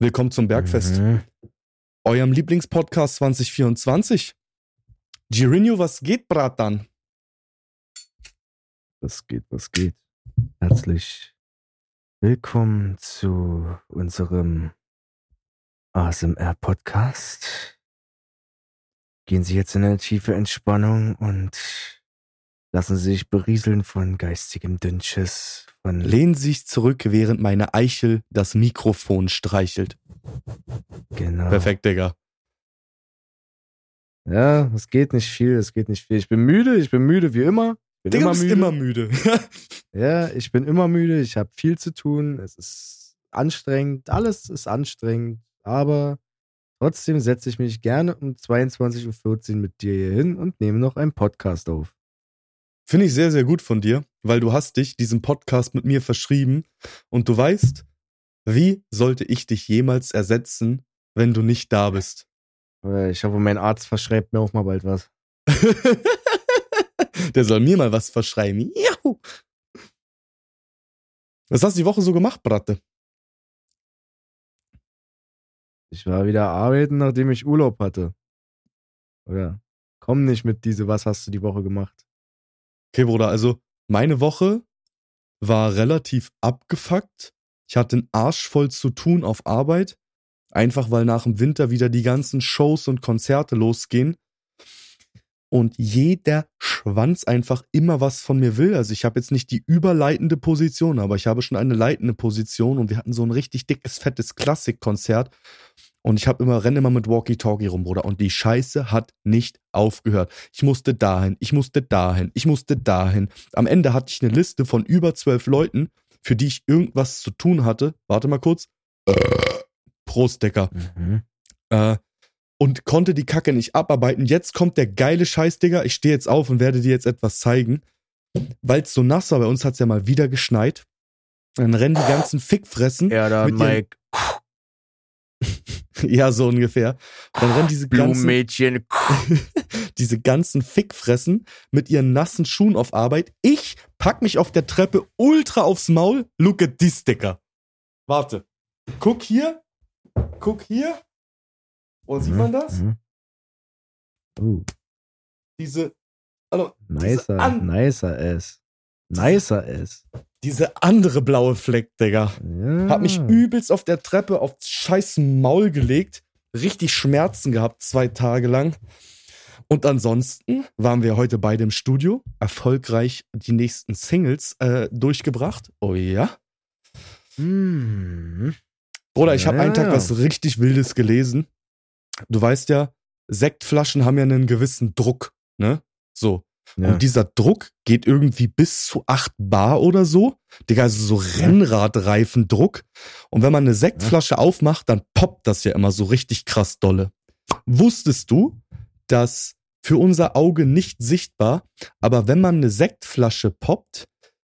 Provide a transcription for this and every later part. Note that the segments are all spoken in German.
Willkommen zum Bergfest. Mhm. Eurem Lieblingspodcast 2024. Girinho, was geht, Bratan? Was geht, was geht? Herzlich willkommen zu unserem ASMR-Podcast. Gehen Sie jetzt in eine tiefe Entspannung und lassen Sie sich berieseln von geistigem Dünnschiss, von Lehnen Sie sich zurück, während meine Eichel das Mikrofon streichelt. Genau. Perfekt, Digga. Ja, es geht nicht viel, es geht nicht viel. Ich bin müde, ich bin müde wie immer. Bin Digga, immer müde. immer müde. Ja, ich bin immer müde, ich habe viel zu tun, es ist anstrengend, alles ist anstrengend, aber trotzdem setze ich mich gerne um 22.14 Uhr mit dir hier hin und nehme noch einen Podcast auf. Finde ich sehr, sehr gut von dir, weil du hast dich diesem Podcast mit mir verschrieben und du weißt, wie sollte ich dich jemals ersetzen, wenn du nicht da bist? Äh, Ich hoffe, mein Arzt verschreibt mir auch mal bald was. Der soll mir mal was verschreiben. Juhu. Was hast du die Woche so gemacht, Bratte? Ich war wieder arbeiten, nachdem ich Urlaub hatte. Oder komm nicht mit diese, was hast du die Woche gemacht? Okay, Bruder, also meine Woche war relativ abgefuckt. Ich hatte einen Arsch voll zu tun auf Arbeit. Einfach weil nach dem Winter wieder die ganzen Shows und Konzerte losgehen. Und jeder Schwanz einfach immer was von mir will. Also ich habe jetzt nicht die überleitende Position, aber ich habe schon eine leitende Position und wir hatten so ein richtig dickes, fettes Klassikkonzert. Und ich habe immer, renne immer mit Walkie-Talkie rum, Bruder. Und die Scheiße hat nicht aufgehört. Ich musste dahin, ich musste dahin, ich musste dahin. Am Ende hatte ich eine Liste von über zwölf Leuten, für die ich irgendwas zu tun hatte. Warte mal kurz. Prost, Decker. Mhm. Äh, und konnte die Kacke nicht abarbeiten. Jetzt kommt der geile Scheiß, Digga. Ich stehe jetzt auf und werde dir jetzt etwas zeigen. Weil es so nass war, bei uns hat es ja mal wieder geschneit. Dann rennen die ganzen Fickfressen. Ja, da, Mit ihren- Mike, Ja, so ungefähr. Dann rennen diese ganzen, Blumenmädchen. diese ganzen Fickfressen mit ihren nassen Schuhen auf Arbeit. Ich pack mich auf der Treppe ultra aufs Maul. Look at this, Dicker. Warte. Guck hier. Guck hier. Oh, sieht man das? Mhm. Uh, Diese, also, diese, nicer, an, nicer S. Nicer S. diese andere blaue Fleck, Digga. Ja. Hab mich übelst auf der Treppe aufs scheiß Maul gelegt. Richtig Schmerzen gehabt, zwei Tage lang. Und ansonsten waren wir heute beide im Studio. Erfolgreich die nächsten Singles äh, durchgebracht. Oh ja. Mhm. Bruder, ich habe Ja, einen Tag was richtig Wildes gelesen. Du weißt ja, Sektflaschen haben ja einen gewissen Druck, ne? So. Ja. Und dieser Druck geht irgendwie bis zu 8 Bar oder so. Digga, also so Rennradreifendruck. Und wenn man eine Sektflasche aufmacht, dann poppt das ja immer so richtig krass dolle. Wusstest du, dass für unser Auge nicht sichtbar, aber wenn man eine Sektflasche poppt,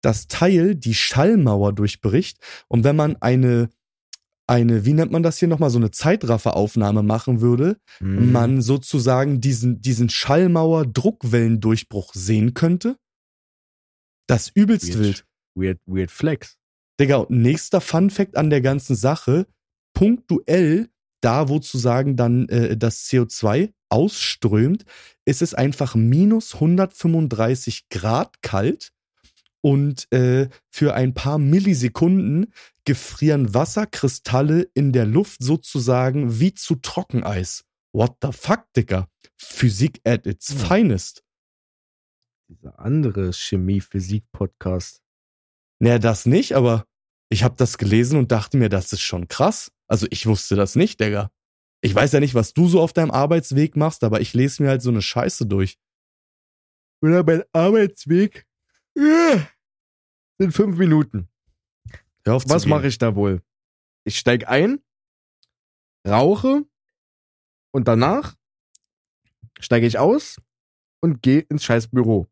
das Teil die Schallmauer durchbricht und wenn man eine eine, wie nennt man das hier nochmal, so eine Zeitrafferaufnahme machen würde, Mhm. man sozusagen diesen, diesen Schallmauer-Druckwellendurchbruch sehen könnte. Das übelst Weird. wild. Weird, weird Flex. Digga, nächster Fun-Fact an der ganzen Sache, punktuell, da wo zu sagen dann äh, das CO2 ausströmt, ist es einfach minus 135 Grad kalt und äh, für ein paar Millisekunden gefrieren Wasserkristalle in der Luft sozusagen wie zu Trockeneis. What the fuck, Digga? Physik at its Ja. finest. Dieser andere Chemie-Physik-Podcast. Naja, das nicht, aber ich habe das gelesen und dachte mir, das ist schon krass. Also ich wusste das nicht, Digga. Ich weiß ja nicht, was du so auf deinem Arbeitsweg machst, aber ich lese mir halt so eine Scheiße durch. Oder mein Arbeitsweg äh, sind fünf Minuten. Hör auf Was mache ich da wohl? Ich steig ein, rauche und danach steige ich aus und gehe ins scheiß Büro.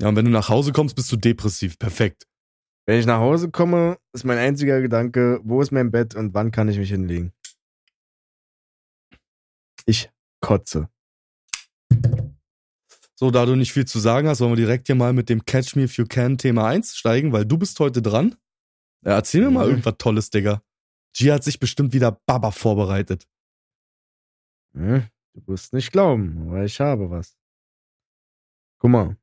Ja, und wenn du nach Hause kommst, bist du depressiv. Perfekt. Wenn ich nach Hause komme, ist mein einziger Gedanke, wo ist mein Bett und wann kann ich mich hinlegen? Ich kotze. So, da du nicht viel zu sagen hast, wollen wir direkt hier mal mit dem Catch Me If You Can Thema 1 steigen, weil du bist heute dran. Ja, erzähl mir mal Mhm. irgendwas Tolles, Digga. G hat sich bestimmt wieder Baba vorbereitet. Hm, du wirst nicht glauben, aber ich habe was. Guck mal.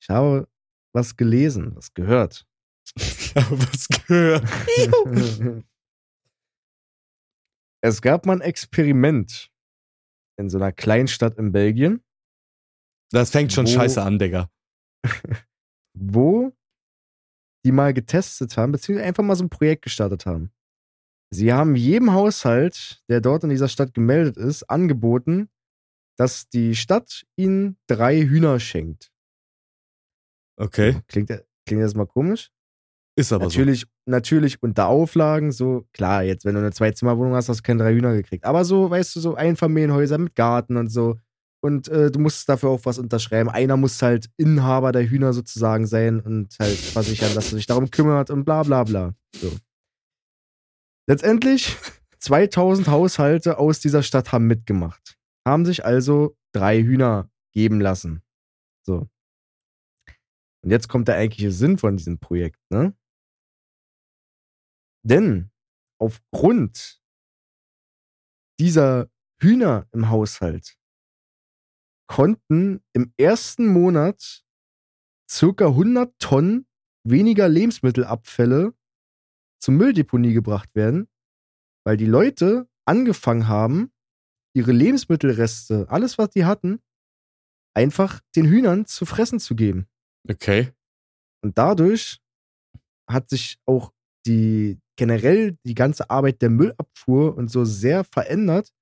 Ich habe was gelesen, was gehört. Ich habe was gehört. es gab mal ein Experiment in so einer Kleinstadt in Belgien. Das fängt schon Wo- scheiße an, Digga. wo die mal getestet haben, beziehungsweise einfach mal so ein Projekt gestartet haben. Sie haben jedem Haushalt, der dort in dieser Stadt gemeldet ist, angeboten, dass die Stadt ihnen drei Hühner schenkt. Okay. Klingt, klingt das mal komisch? Ist aber natürlich, natürlich unter Auflagen, so, klar, jetzt, wenn du eine Zwei-Zimmer-Wohnung hast, hast du keine drei Hühner gekriegt. Aber so, weißt du, so Einfamilienhäuser mit Garten und so. Und äh, du musst dafür auch was unterschreiben. Einer muss halt Inhaber der Hühner sozusagen sein und halt versichern, dass er sich darum kümmert und bla bla bla. So. Letztendlich, 2000 Haushalte aus dieser Stadt haben mitgemacht. Haben sich also drei Hühner geben lassen. So. Und jetzt kommt der eigentliche Sinn von diesem Projekt, ne? Denn aufgrund dieser Hühner im Haushalt konnten im ersten Monat circa 100 Tonnen weniger Lebensmittelabfälle zur Mülldeponie gebracht werden, weil die Leute angefangen haben, ihre Lebensmittelreste, alles was die hatten, einfach den Hühnern zu fressen zu geben. Okay. Und dadurch hat sich auch die generell die ganze Arbeit der Müllabfuhr und so sehr verändert.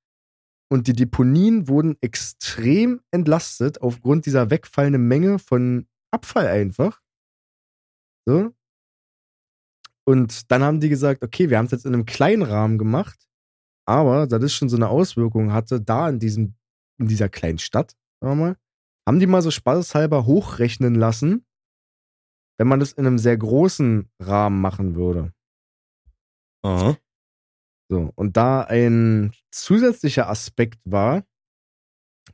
Und die Deponien wurden extrem entlastet aufgrund dieser wegfallenden Menge von Abfall einfach. So. Und dann haben die gesagt, okay, wir haben es jetzt in einem kleinen Rahmen gemacht, aber da das schon so eine Auswirkung hatte, da in diesem, in dieser kleinen Stadt, sagen wir mal, haben die mal so spaßeshalber hochrechnen lassen, wenn man das in einem sehr großen Rahmen machen würde. Aha. So, und da ein zusätzlicher Aspekt war,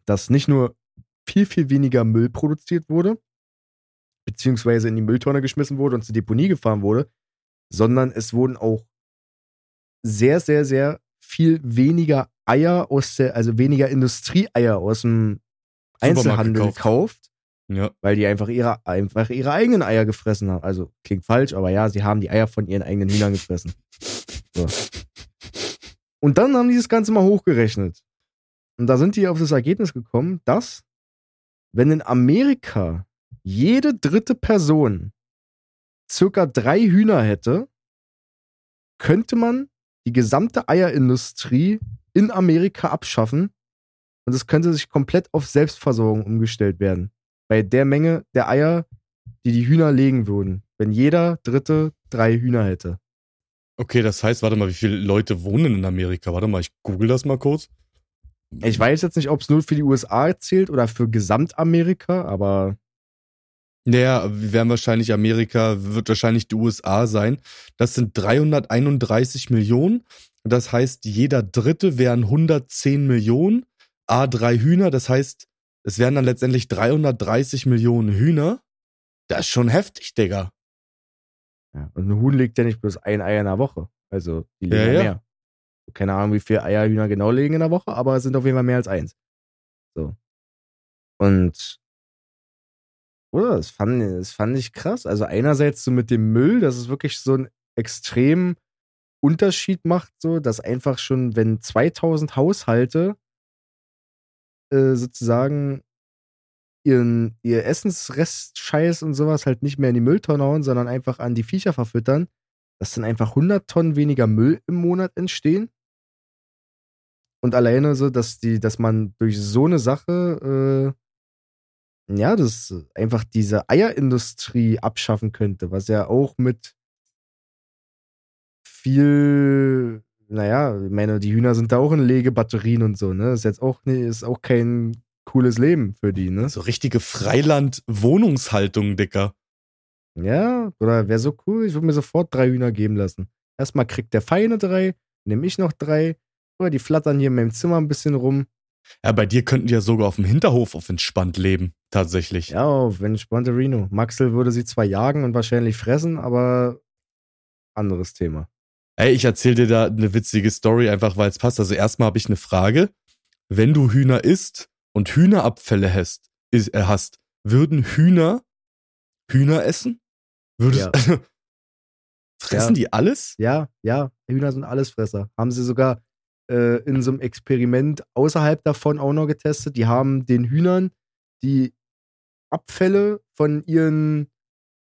dass nicht nur viel, viel weniger Müll produziert wurde, beziehungsweise in die Mülltonne geschmissen wurde und zur Deponie gefahren wurde, sondern es wurden auch sehr, sehr, sehr viel weniger Eier aus der, also weniger Industrieeier aus dem Einzelhandel gekauft. Ja. weil die einfach ihre, einfach ihre eigenen Eier gefressen haben. Also klingt falsch, aber ja, sie haben die Eier von ihren eigenen Hühnern gefressen. So. Und dann haben die das Ganze mal hochgerechnet. Und da sind die auf das Ergebnis gekommen, dass, wenn in Amerika jede dritte Person circa drei Hühner hätte, könnte man die gesamte Eierindustrie in Amerika abschaffen und es könnte sich komplett auf Selbstversorgung umgestellt werden. Bei der Menge der Eier, die die Hühner legen würden, wenn jeder Dritte drei Hühner hätte. Okay, das heißt, warte mal, wie viele Leute wohnen in Amerika? Warte mal, ich google das mal kurz. Ich weiß jetzt nicht, ob es nur für die USA zählt oder für Gesamtamerika, aber Naja, wir werden wahrscheinlich Amerika, wird wahrscheinlich die USA sein. Das sind 331 Millionen. Das heißt, jeder Dritte wären 110 Millionen. A, drei Hühner. Das heißt, es wären dann letztendlich 330 Millionen Hühner. Das ist schon heftig, Digga. Ja, und ein Huhn legt ja nicht bloß ein Ei in der Woche. Also die legen Ja, ja, mehr. Keine Ahnung, wie viele Eier Hühner genau legen in der Woche, aber es sind auf jeden Fall mehr als eins. So. Und oder? Das fand, das fand ich krass. Also einerseits so mit dem Müll, dass es wirklich so einen extremen Unterschied macht, so, dass einfach schon, wenn 2000 Haushalte äh, sozusagen ihren, ihr Essensrestscheiß und sowas halt nicht mehr in die Mülltonne hauen, sondern einfach an die Viecher verfüttern, dass dann einfach 100 Tonnen weniger Müll im Monat entstehen. Und alleine so, dass die, dass man durch so eine Sache, äh, ja, das einfach diese Eierindustrie abschaffen könnte, was ja auch mit viel, naja, ich meine, die Hühner sind da auch in Legebatterien und so, ne? Ist jetzt auch, ne, ist auch kein cooles Leben für die, ne? So richtige Freiland-Wohnungshaltung, Dicker. Ja, oder wäre so cool, ich würde mir sofort drei Hühner geben lassen. Erstmal kriegt der Feine drei, nehme ich noch drei, oder die flattern hier in meinem Zimmer ein bisschen rum. Ja, bei dir könnten die ja sogar auf dem Hinterhof auf entspannt leben. Tatsächlich. Ja, auf entspannte Reno. Maxel würde sie zwar jagen und wahrscheinlich fressen, aber anderes Thema. Ey, ich erzähl dir da eine witzige Story, einfach weil es passt. Also erstmal habe ich eine Frage. Wenn du Hühner isst und Hühnerabfälle hast, ist, äh, hast würden Hühner Hühner essen? Würdest, Ja. fressen Ja. die alles? Ja, ja, Hühner sind Allesfresser. Haben sie sogar äh, in so einem Experiment außerhalb davon auch noch getestet. Die haben den Hühnern die Abfälle von ihren,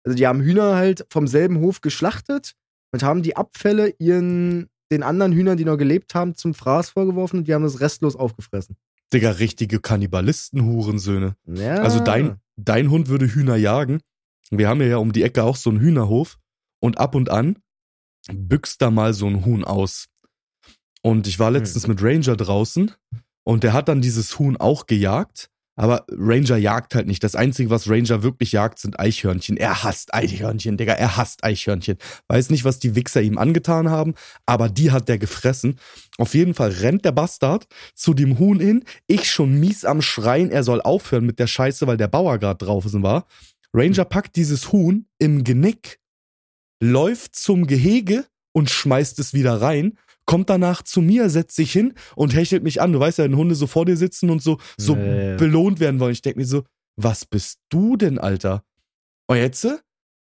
also die haben Hühner halt vom selben Hof geschlachtet und haben die Abfälle ihren, den anderen Hühnern, die noch gelebt haben, zum Fraß vorgeworfen und die haben das restlos aufgefressen. Digga, richtige Kannibalisten-Hurensöhne. Ja. Also dein, dein Hund würde Hühner jagen. Wir haben ja um die Ecke auch so einen Hühnerhof. Und ab und an büchst da mal so ein Huhn aus. Und ich war letztens mit Ranger draußen und der hat dann dieses Huhn auch gejagt. Aber Ranger jagt halt nicht. Das Einzige, was Ranger wirklich jagt, sind Eichhörnchen. Er hasst Eichhörnchen, Digga. Er hasst Eichhörnchen. Weiß nicht, was die Wichser ihm angetan haben, aber die hat der gefressen. Auf jeden Fall rennt der Bastard zu dem Huhn hin. Ich schon mies am Schreien, er soll aufhören mit der Scheiße, weil der Bauer gerade draußen war. Ranger packt dieses Huhn im Genick, läuft zum Gehege und schmeißt es wieder rein, kommt danach zu mir, setzt sich hin und hechelt mich an. Du weißt ja, wenn Hunde so vor dir sitzen und so, so ja. belohnt werden wollen. Ich denke mir so, was bist du denn, Alter? Und jetzt,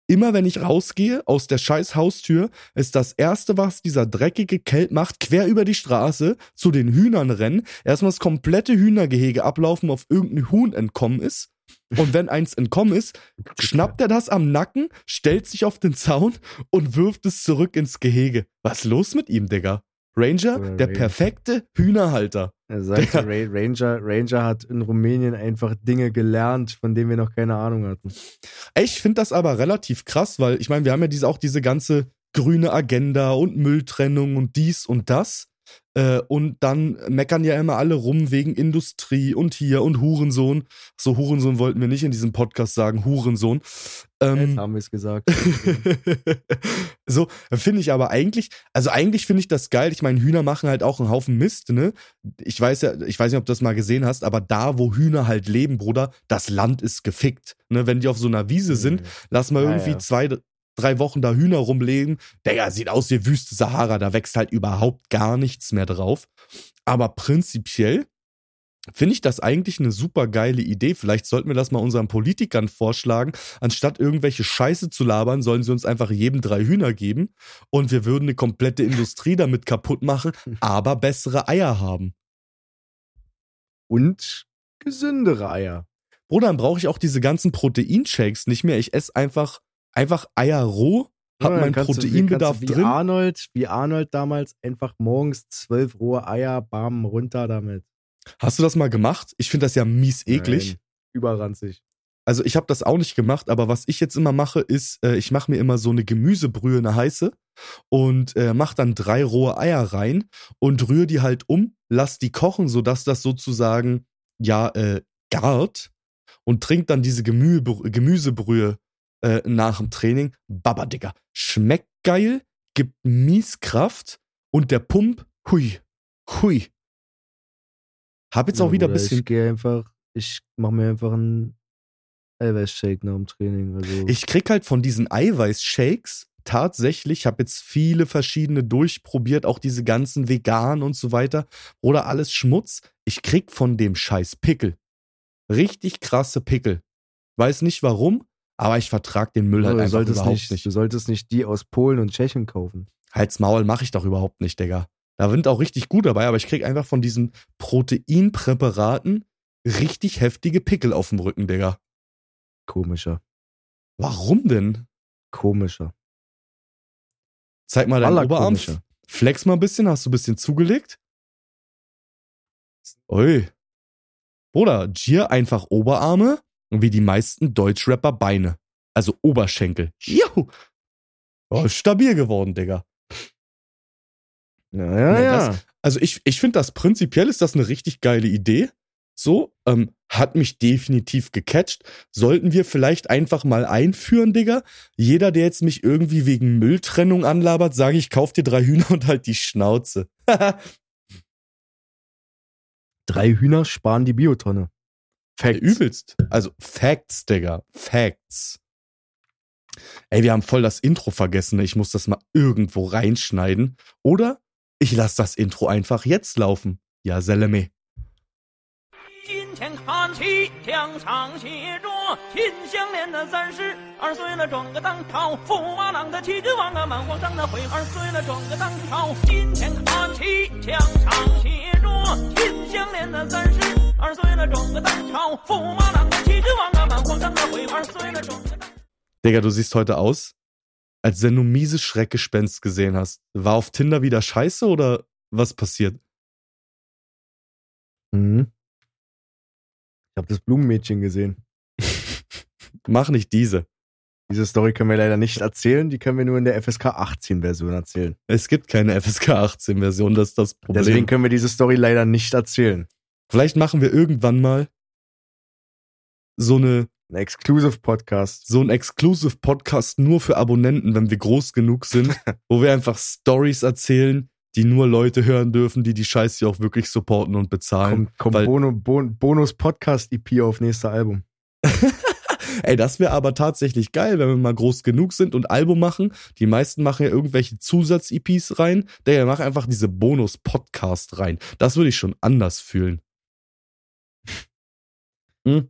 immer wenn ich rausgehe aus der scheiß Haustür, ist das erste, was dieser dreckige Kelp macht, quer über die Straße zu den Hühnern rennen, erstmal das komplette Hühnergehege ablaufen, auf irgendein Huhn entkommen ist. Und wenn eins entkommen ist, schnappt er das am Nacken, stellt sich auf den Zaun und wirft es zurück ins Gehege. Was ist los mit ihm, Digga? Ranger, Oder der Ranger. perfekte Hühnerhalter. Er sagt, Der- Ra- Ranger, Ranger hat in Rumänien einfach Dinge gelernt, von denen wir noch keine Ahnung hatten. Ich finde das aber relativ krass, weil ich meine, wir haben ja diese, auch diese ganze grüne Agenda und Mülltrennung und dies und das. Äh, und dann meckern ja immer alle rum wegen Industrie und hier und Hurensohn. So, Hurensohn wollten wir nicht in diesem Podcast sagen, Hurensohn. Jetzt Ähm, haben wir es gesagt. so, finde ich aber eigentlich, also eigentlich finde ich das geil. Ich meine, Hühner machen halt auch einen Haufen Mist, ne? Ich weiß ja, ich weiß nicht, ob du das mal gesehen hast, aber da, wo Hühner halt leben, Bruder, das Land ist gefickt. Ne? Wenn die auf so einer Wiese sind, lass mal Ja, irgendwie ja. zwei, drei Wochen da Hühner rumlegen. Digga, sieht aus wie Wüste Sahara, da wächst halt überhaupt gar nichts mehr drauf. Aber prinzipiell finde ich das eigentlich eine super geile Idee. Vielleicht sollten wir das mal unseren Politikern vorschlagen. Anstatt irgendwelche Scheiße zu labern, sollen sie uns einfach jedem drei Hühner geben und wir würden eine komplette Industrie damit kaputt machen, aber bessere Eier haben. Und gesündere Eier. Bruder, dann brauche ich auch diese ganzen Proteinshakes nicht mehr. Ich esse einfach, einfach Eier roh, hab Ja, meinen kannst du- wie- Proteinbedarf drin. Arnold, wie Arnold damals einfach morgens zwölf rohe Eier, bam, runter damit. Hast du das mal gemacht? Ich finde das ja mies eklig. Nein, überranzig. Also ich habe das auch nicht gemacht, aber was ich jetzt immer mache, ist, äh, ich mache mir immer so eine Gemüsebrühe, eine heiße und äh, mache dann drei rohe Eier rein und rühre die halt um, lass die kochen, sodass das sozusagen ja äh, gart und trink dann diese Gemü Gemüsebrühe äh, nach dem Training. Baba, Digga. Schmeckt geil, gibt mies Kraft und der Pump, hui, hui. Hab jetzt auch Ja, wieder ein bisschen Ich gehe einfach, ich mache mir einfach einen Eiweißshake nach dem Training. Also Ich krieg halt von diesen Eiweißshakes tatsächlich, ich habe jetzt viele verschiedene durchprobiert, auch diese ganzen vegan und so weiter, oder alles Schmutz. Ich krieg von dem Scheiß Pickel. Richtig krasse Pickel. Weiß nicht warum, aber ich vertrag den Müll halt du, einfach solltest überhaupt nicht, nicht. du solltest nicht die aus Polen und Tschechien kaufen. Halt's Maul mache ich doch überhaupt nicht, Digga. Da sind auch richtig gut dabei, aber ich krieg einfach von diesen Proteinpräparaten richtig heftige Pickel auf dem Rücken, Digga. Komischer. Warum denn? Komischer. Zeig mal deinen Aller Oberarm. komischer. Flex mal ein bisschen, hast du ein bisschen zugelegt? Ui. Bruder, Gier einfach Oberarme und wie die meisten Deutschrapper Beine. Also Oberschenkel. Juhu. Oh, stabil geworden, Digga. Ja, ja, Nee, ja. das- Also ich, ich finde das prinzipiell ist das eine richtig geile Idee. So, ähm, hat mich definitiv gecatcht. Sollten wir vielleicht einfach mal einführen, Digga. Jeder, der jetzt mich irgendwie wegen Mülltrennung anlabert, sage ich, kauf dir drei Hühner und halt die Schnauze. Drei Hühner sparen die Biotonne. Facts. Übelst. Also Facts, Digga. Facts. Ey, wir haben voll das Intro vergessen. Ich muss das mal irgendwo reinschneiden. Oder ich lasse das Intro einfach jetzt laufen. Ja, Seleme. 今天看齐，墙上写着“秦香莲的三十二岁了，转个当朝；驸马郎的七个王啊，满皇上的回二岁了，转个当朝。今天看齐，墙上写着“秦香莲的三十 二岁了，转个当朝；驸马郎的七个王啊，满皇上的回二岁了，转个当。 Digga, du siehst heute aus, als wenn du mieses Schreckgespenst gesehen hast. War auf Tinder wieder scheiße oder was passiert? Mhm. Ich habe das Blumenmädchen gesehen. Mach nicht diese. Diese Story können wir leider nicht erzählen, die können wir nur in der FSK 18 Version erzählen. Es gibt keine FSK 18 Version, das ist das Problem. Deswegen können wir diese Story leider nicht erzählen. Vielleicht machen wir irgendwann mal so eine Ein Exclusive Podcast. so ein Exclusive Podcast nur für Abonnenten, wenn wir groß genug sind, wo wir einfach Stories erzählen, die nur Leute hören dürfen, die die Scheiße auch wirklich supporten und bezahlen. Kommt, kommt weil- Bono, Bon, Bonus Podcast EP auf nächster Album. Ey, das wäre aber tatsächlich geil, wenn wir mal groß genug sind und Album machen. Die meisten machen ja irgendwelche Zusatz-EPs rein. Der macht einfach diese Bonus-Podcast rein. Das würde ich schon anders fühlen.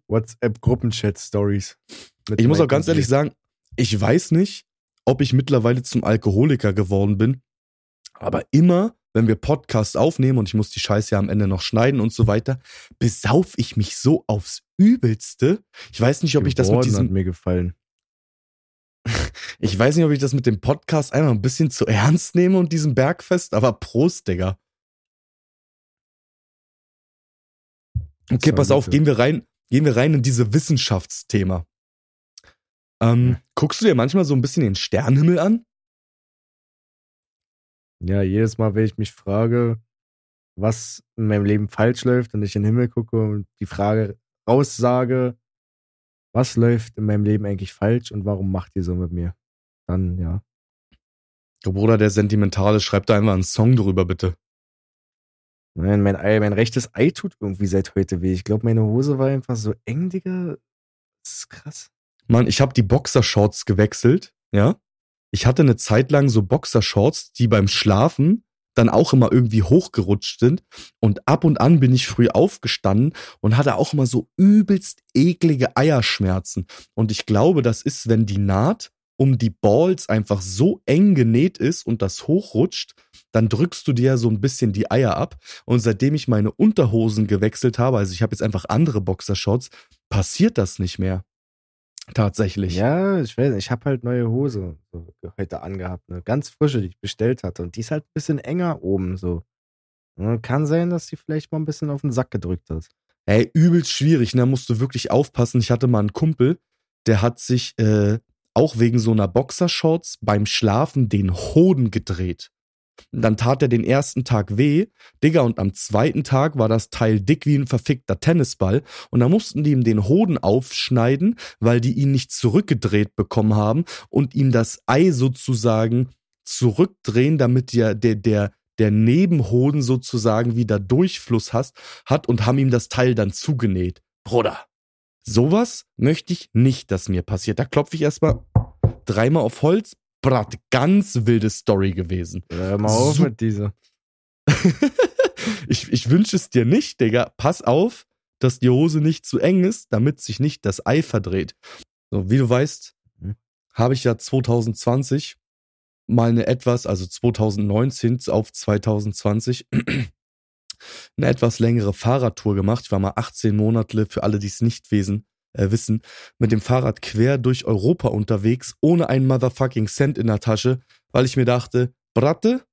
WhatsApp Gruppenchat Stories. Mit Ich muss auch ganz ehrlich sagen, ich weiß nicht, ob ich mittlerweile zum Alkoholiker geworden bin. Aber immer, wenn wir Podcast aufnehmen und ich muss die Scheiße ja am Ende noch schneiden und so weiter, besauf ich mich so aufs Übelste. Ich weiß nicht, ob ich das mit diesem hat mir gefallen. Ich weiß nicht, ob ich das mit dem Podcast einfach ein bisschen zu ernst nehme und diesem Bergfest, aber Prost, Digga. Okay, pass auf, gehen wir rein, gehen wir rein in diese Wissenschaftsthema. Ähm, guckst du dir manchmal so ein bisschen den Sternenhimmel an? Ja, jedes Mal, wenn ich mich frage, was in meinem Leben falsch läuft und ich in den Himmel gucke und die Frage raussage, was läuft in meinem Leben eigentlich falsch und warum macht ihr so mit mir? Dann, ja. Der Bruder, der Sentimentale, schreibt da einfach einen Song drüber, bitte. Nein, mein, Ei, mein rechtes Ei tut irgendwie seit heute weh. Ich glaube, meine Hose war einfach so eng, Digga. Das ist krass. Mann, ich habe die Boxershorts gewechselt, ja. Ich hatte eine Zeit lang so Boxershorts, die beim Schlafen dann auch immer irgendwie hochgerutscht sind. Und ab und an bin ich früh aufgestanden und hatte auch immer so übelst eklige Eierschmerzen. Und ich glaube, das ist, wenn die Naht um die Balls einfach so eng genäht ist und das hochrutscht, dann drückst du dir ja so ein bisschen die Eier ab. Und seitdem ich meine Unterhosen gewechselt habe, also ich habe jetzt einfach andere Boxershorts, passiert das nicht mehr. Tatsächlich. Ja, ich weiß nicht, ich habe halt neue Hose heute angehabt, eine ganz frische, die ich bestellt hatte. Und die ist halt ein bisschen enger oben so. Ja, Kann sein, dass die vielleicht mal ein bisschen auf den Sack gedrückt hat. Ey, übelst schwierig, ne? Da musst du wirklich aufpassen. Ich hatte mal einen Kumpel, der hat sich äh, auch wegen so einer Boxershorts beim Schlafen den Hoden gedreht. Dann tat er den ersten Tag weh, Digga, und am zweiten Tag war das Teil dick wie ein verfickter Tennisball. Und da mussten die ihm den Hoden aufschneiden, weil die ihn nicht zurückgedreht bekommen haben und ihm das Ei sozusagen zurückdrehen, damit der, der, der, der Nebenhoden sozusagen wieder Durchfluss hast, hat und haben ihm das Teil dann zugenäht. Bruder, sowas möchte ich nicht, dass mir passiert. Da klopfe ich erstmal dreimal auf Holz. Brat, ganz wilde Story gewesen. Hör mal auf Sup- mit dieser. ich ich wünsche es dir nicht, Digga. Pass auf, dass die Hose nicht zu eng ist, damit sich nicht das Ei verdreht. So, wie du weißt, Mhm. habe ich ja 2020 mal eine etwas, also 2019 auf 2020, eine etwas längere Fahrradtour gemacht. Ich war mal 18 Monate, für alle, die es nicht wesen, äh, wissen, mit dem Fahrrad quer durch Europa unterwegs, ohne einen motherfucking Cent in der Tasche, weil ich mir dachte, Bratte,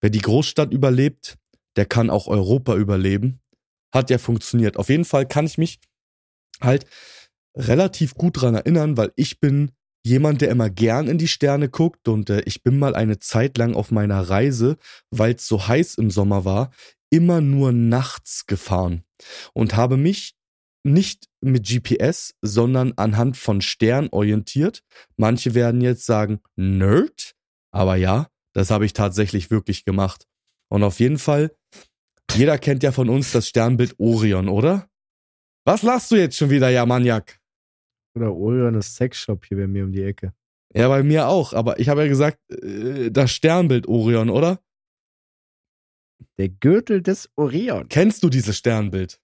wer die Großstadt überlebt, der kann auch Europa überleben. Hat ja funktioniert. Auf jeden Fall kann ich mich halt relativ gut dran erinnern, weil ich bin jemand, der immer gern in die Sterne guckt und äh, ich bin mal eine Zeit lang auf meiner Reise, weil es so heiß im Sommer war, immer nur nachts gefahren und habe mich nicht mit GPS, sondern anhand von Stern orientiert. Manche werden jetzt sagen, Nerd, aber ja, das habe ich tatsächlich wirklich gemacht. Und auf jeden Fall, jeder kennt ja von uns das Sternbild Orion, oder? Was lachst du jetzt schon wieder, ja Maniak? Oder Orion ist Sexshop hier bei mir um die Ecke. Ja, bei mir auch, aber ich habe ja gesagt, äh, das Sternbild Orion, oder? Der Gürtel des Orion. Kennst du dieses Sternbild?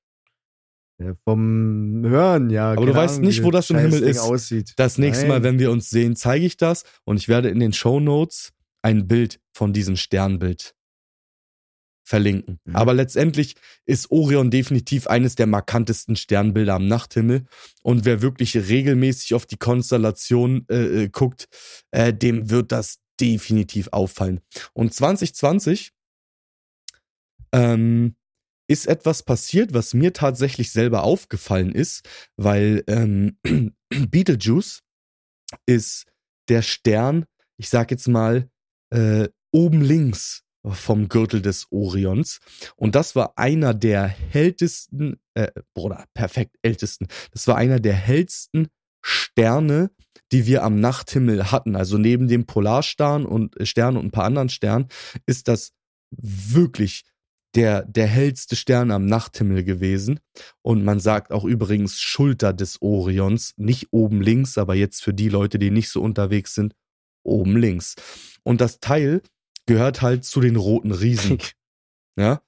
Ja, vom Hören, ja. Aber du weißt Ahnung, nicht, wo das im Himmel ist. Aussieht. Das nächste Mal, Nein. wenn wir uns sehen, zeige ich das und ich werde in den Show Notes ein Bild von diesem Sternbild verlinken. Mhm. Aber letztendlich ist Orion definitiv eines der markantesten Sternbilder am Nachthimmel. Und wer wirklich regelmäßig auf die Konstellation äh, äh, guckt, äh, dem wird das definitiv auffallen. Und 2020 ähm, ist etwas passiert, was mir tatsächlich selber aufgefallen ist, weil ähm, Beetlejuice ist der Stern, ich sag jetzt mal, äh, oben links vom Gürtel des Orions. Und das war einer der helltesten, äh, Bruder, perfekt, ältesten. Das war einer der hellsten Sterne, die wir am Nachthimmel hatten. Also neben dem Polarstern und äh, Stern und ein paar anderen Sternen ist das wirklich der, der hellste Stern am Nachthimmel gewesen. Und man sagt auch übrigens Schulter des Orions, nicht oben links, aber jetzt für die Leute, die nicht so unterwegs sind, oben links. Und das Teil gehört halt zu den roten Riesen. Ja.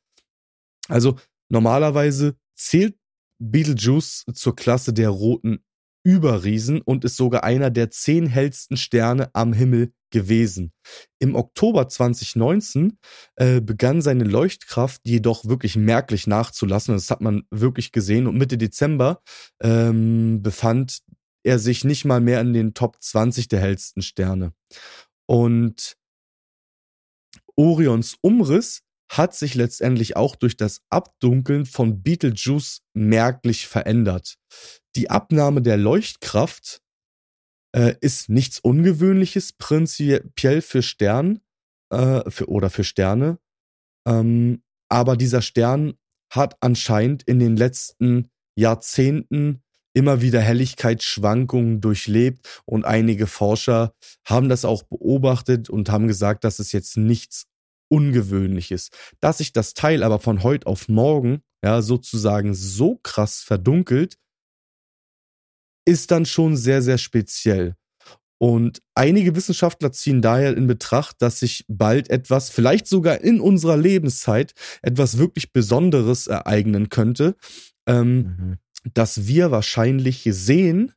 Also normalerweise zählt Beetlejuice zur Klasse der roten Überriesen und ist sogar einer der zehn hellsten Sterne am Himmel gewesen. Im Oktober 2019 äh, begann seine Leuchtkraft jedoch wirklich merklich nachzulassen. Das hat man wirklich gesehen. Und Mitte Dezember ähm, befand er sich nicht mal mehr in den Top 20 der hellsten Sterne. Und Orions Umriss hat sich letztendlich auch durch das Abdunkeln von Beetlejuice merklich verändert. Die Abnahme der Leuchtkraft äh, ist nichts Ungewöhnliches prinzipiell für Stern äh, für, oder für Sterne. Ähm, aber dieser Stern hat anscheinend in den letzten Jahrzehnten immer wieder Helligkeitsschwankungen durchlebt und einige Forscher haben das auch beobachtet und haben gesagt, dass es jetzt nichts Ungewöhnliches. Dass sich das Teil aber von heute auf morgen ja sozusagen so krass verdunkelt, ist dann schon sehr, sehr speziell. Und einige Wissenschaftler ziehen daher in Betracht, dass sich bald etwas, vielleicht sogar in unserer Lebenszeit, etwas wirklich Besonderes ereignen könnte, ähm, Mhm. dass wir wahrscheinlich sehen,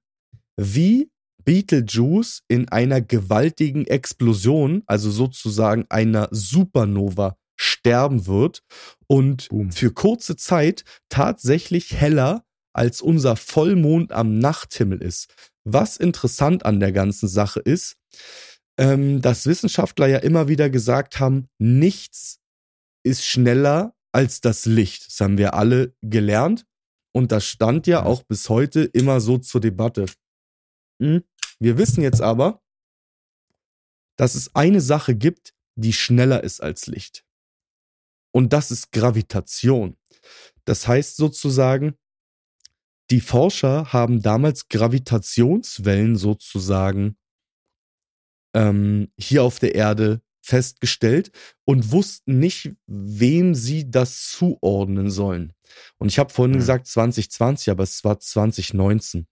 wie Beetlejuice in einer gewaltigen Explosion, also sozusagen einer Supernova, sterben wird und Boom. für kurze Zeit tatsächlich heller als unser Vollmond am Nachthimmel ist. Was interessant an der ganzen Sache ist, ähm, dass Wissenschaftler ja immer wieder gesagt haben, nichts ist schneller als das Licht. Das haben wir alle gelernt. Und das stand ja auch bis heute immer so zur Debatte. Hm? Wir wissen jetzt aber, dass es eine Sache gibt, die schneller ist als Licht. Und das ist Gravitation. Das heißt sozusagen, die Forscher haben damals Gravitationswellen sozusagen ähm, hier auf der Erde festgestellt und wussten nicht, wem sie das zuordnen sollen. Und ich habe vorhin Mhm. gesagt 2020, aber es war 2019,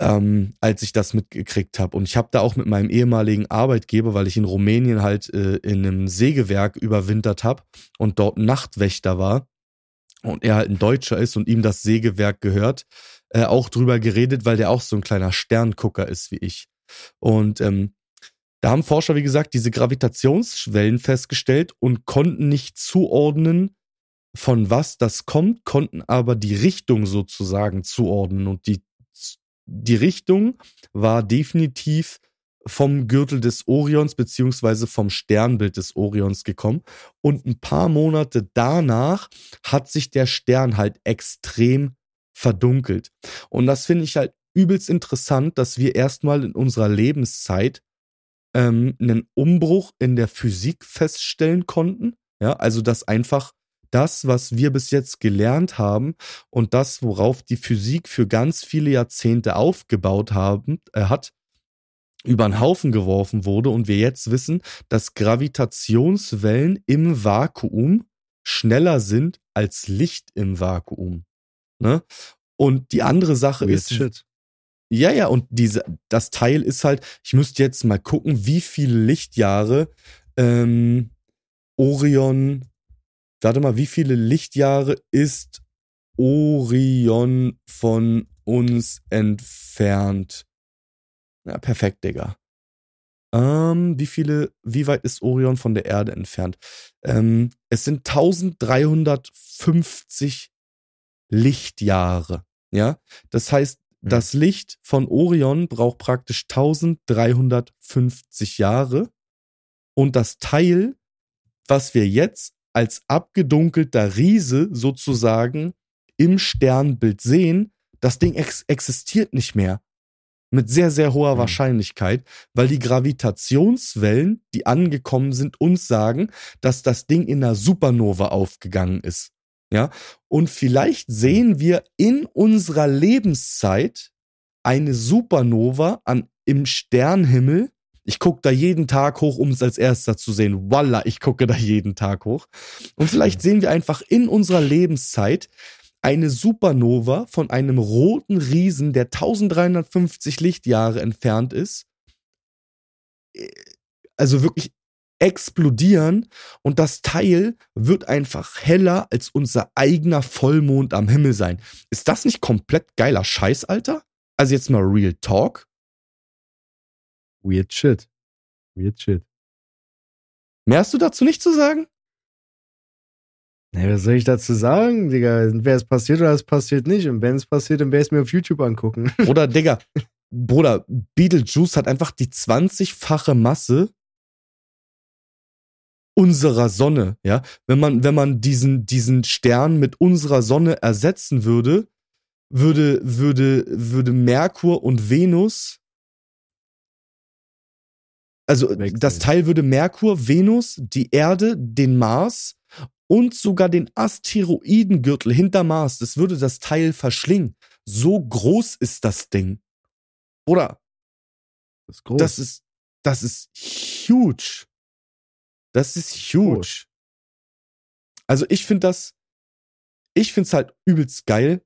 ähm, als ich das mitgekriegt habe. Und ich habe da auch mit meinem ehemaligen Arbeitgeber, weil ich in Rumänien halt äh, in einem Sägewerk überwintert habe und dort Nachtwächter war und er halt ein Deutscher ist und ihm das Sägewerk gehört, äh, auch drüber geredet, weil der auch so ein kleiner Sterngucker ist wie ich. Und ähm, da haben Forscher, wie gesagt, diese Gravitationsschwellen festgestellt und konnten nicht zuordnen, von was das kommt, konnten aber die Richtung sozusagen zuordnen. Und die, die Richtung war definitiv vom Gürtel des Orions beziehungsweise vom Sternbild des Orions gekommen. Und ein paar Monate danach hat sich der Stern halt extrem verdunkelt. Und das finde ich halt übelst interessant, dass wir erstmal in unserer Lebenszeit ähm, einen Umbruch in der Physik feststellen konnten. Ja, also dass einfach das, was wir bis jetzt gelernt haben und das, worauf die Physik für ganz viele Jahrzehnte aufgebaut haben, äh, hat, über den Haufen geworfen wurde und wir jetzt wissen, dass Gravitationswellen im Vakuum schneller sind als Licht im Vakuum. Ne? Und die andere Sache Weird ist, shit. Ja, ja, und diese, das Teil ist halt, ich müsste jetzt mal gucken, wie viele Lichtjahre ähm, Orion, warte mal, wie viele Lichtjahre ist Orion von uns entfernt? Ja, perfekt, Digga. Ähm, wie viele, wie weit ist Orion von der Erde entfernt? Ähm, es sind 1350 Lichtjahre. Ja, das heißt, Hm. das Licht von Orion braucht praktisch 1350 Jahre und das Teil, was wir jetzt als abgedunkelter Riese sozusagen im Sternbild sehen, das Ding ex existiert nicht mehr. Mit sehr, sehr hoher Hm. Wahrscheinlichkeit, weil die Gravitationswellen, die angekommen sind, uns sagen, dass das Ding in einer Supernova aufgegangen ist. Ja, und vielleicht sehen wir in unserer Lebenszeit eine Supernova an, im Sternhimmel. Ich gucke da jeden Tag hoch, um es als erster zu sehen. Walla, ich gucke da jeden Tag hoch. Und vielleicht sehen wir einfach in unserer Lebenszeit eine Supernova von einem roten Riesen, der 1350 Lichtjahre entfernt ist. Also wirklich explodieren und das Teil wird einfach heller als unser eigener Vollmond am Himmel sein. Ist das nicht komplett geiler Scheiß, Alter? Also jetzt mal Real Talk. Weird shit. Weird shit. Mehr hast du dazu nicht zu sagen? Nee, was soll ich dazu sagen, Digga? Entweder es passiert oder es passiert nicht. Und wenn es passiert, dann werde ich es mir auf YouTube angucken. Oder, Digga, Bruder, Beetlejuice hat einfach die 20-fache Masse unserer Sonne, ja. Wenn man, wenn man diesen, diesen Stern mit unserer Sonne ersetzen würde, würde, würde, würde Merkur und Venus, also Wechseln. das Teil würde Merkur, Venus, die Erde, den Mars und sogar den Asteroidengürtel hinter Mars, das würde das Teil verschlingen. So groß ist das Ding. Oder Das ist groß. das ist, das ist huge. Das ist huge. Also ich finde das, ich finde es halt übelst geil,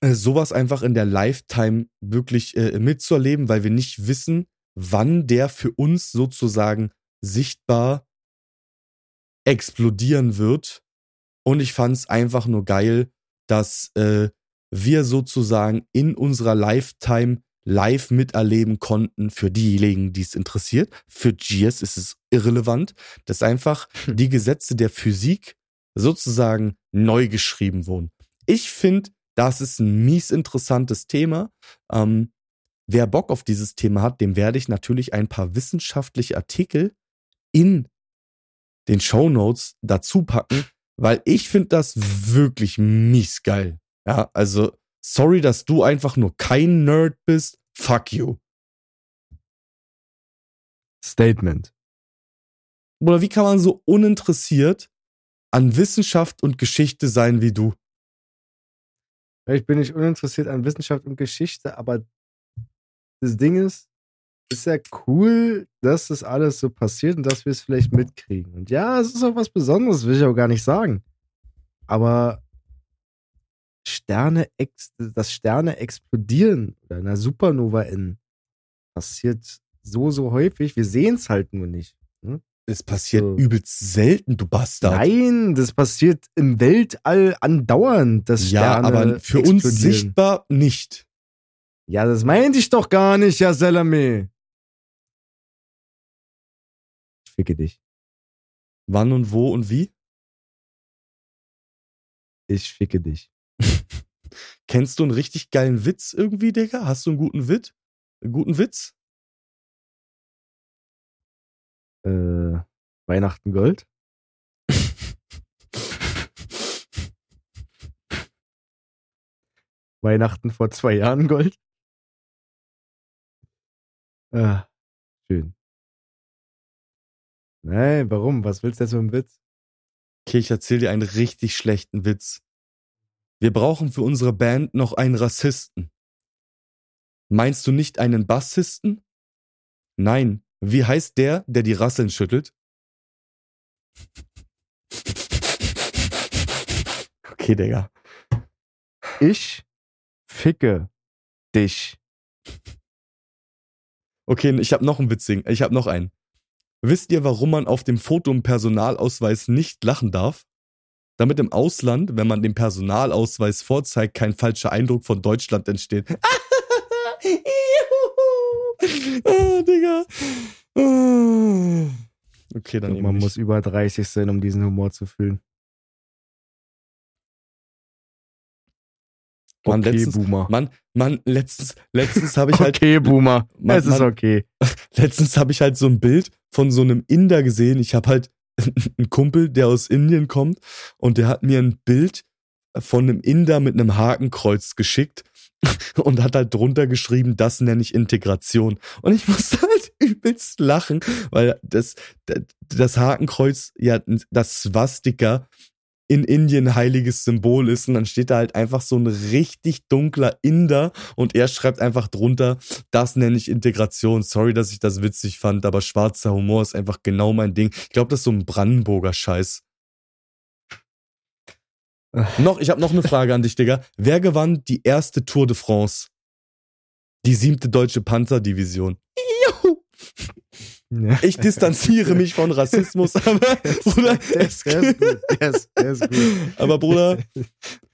äh, sowas einfach in der Lifetime wirklich äh, mitzuerleben, weil wir nicht wissen, wann der für uns sozusagen sichtbar explodieren wird. Und ich fand es einfach nur geil, dass äh, wir sozusagen in unserer Lifetime live miterleben konnten für diejenigen, die es interessiert. Für Giers ist es irrelevant, dass einfach die Gesetze der Physik sozusagen neu geschrieben wurden. Ich finde, das ist ein mies interessantes Thema. Ähm, wer Bock auf dieses Thema hat, dem werde ich natürlich ein paar wissenschaftliche Artikel in den Show Notes dazu packen, weil ich finde das wirklich mies geil. Ja, also sorry, dass du einfach nur kein Nerd bist. Fuck you. Statement. Oder wie kann man so uninteressiert an Wissenschaft und Geschichte sein wie du? Ich bin nicht uninteressiert an Wissenschaft und Geschichte, aber das Ding ist, ist ja cool, dass das alles so passiert und dass wir es vielleicht mitkriegen. Und ja, es ist auch was Besonderes, will ich auch gar nicht sagen. Aber Sterne, dass Sterne explodieren oder einer Supernova in passiert so, so häufig. Wir sehen es halt nur nicht. Es passiert So. übelst selten, du Bastard. Nein, das passiert im Weltall andauernd, dass ja, Sterne aber für uns sichtbar nicht. Ja, das meinte ich doch gar nicht, ja, Salame. Ich ficke dich. Wann und wo und wie? Ich ficke dich. Kennst du einen richtig geilen Witz irgendwie, Digga? Hast du einen guten Witz? Einen guten Witz? Äh, Weihnachten Gold? Weihnachten vor zwei Jahren Gold? Ah, schön. Nein, warum? Was willst du jetzt mit dem Witz? Okay, ich erzähl dir einen richtig schlechten Witz. Wir brauchen für unsere Band noch einen Rassisten. Meinst du nicht einen Bassisten? Nein. Wie heißt der, der die Rasseln schüttelt? Okay, Digga. Ich ficke dich. Okay, ich habe noch einen witzigen. Ich habe noch einen. Wisst ihr, warum man auf dem Foto im Personalausweis nicht lachen darf? Damit im Ausland, wenn man den Personalausweis vorzeigt, kein falscher Eindruck von Deutschland entsteht. ah, Digga. Ah. Okay, dann eben man muss über 30 sein, um diesen Humor zu fühlen. Mann, okay, letztens, Boomer. Mann, Mann, letztens, letztens habe ich halt, okay, Boomer. Mann, es ist Mann. okay. letztens habe ich halt so ein Bild von so einem Inder gesehen. Ich habe halt einen Kumpel, der aus Indien kommt und der hat mir ein Bild von einem Inder mit einem Hakenkreuz geschickt und hat halt drunter geschrieben, das nenne ich Integration. Und ich musste halt übelst lachen, weil das, das Hakenkreuz, ja, das Swastika in Indien heiliges Symbol ist und dann steht da halt einfach so ein richtig dunkler Inder und er schreibt einfach drunter, das nenne ich Integration. Sorry, dass ich das witzig fand, aber schwarzer Humor ist einfach genau mein Ding. Ich glaube, das ist so ein Brandenburger Scheiß. noch, ich habe noch eine Frage an dich, Digga. Wer gewann die erste Tour de France? Die siebte deutsche Panzerdivision. Juhu. Ja. Ich distanziere mich von Rassismus, aber Bruder, der, ist, der ist gut. Der ist, der ist gut. aber Bruder,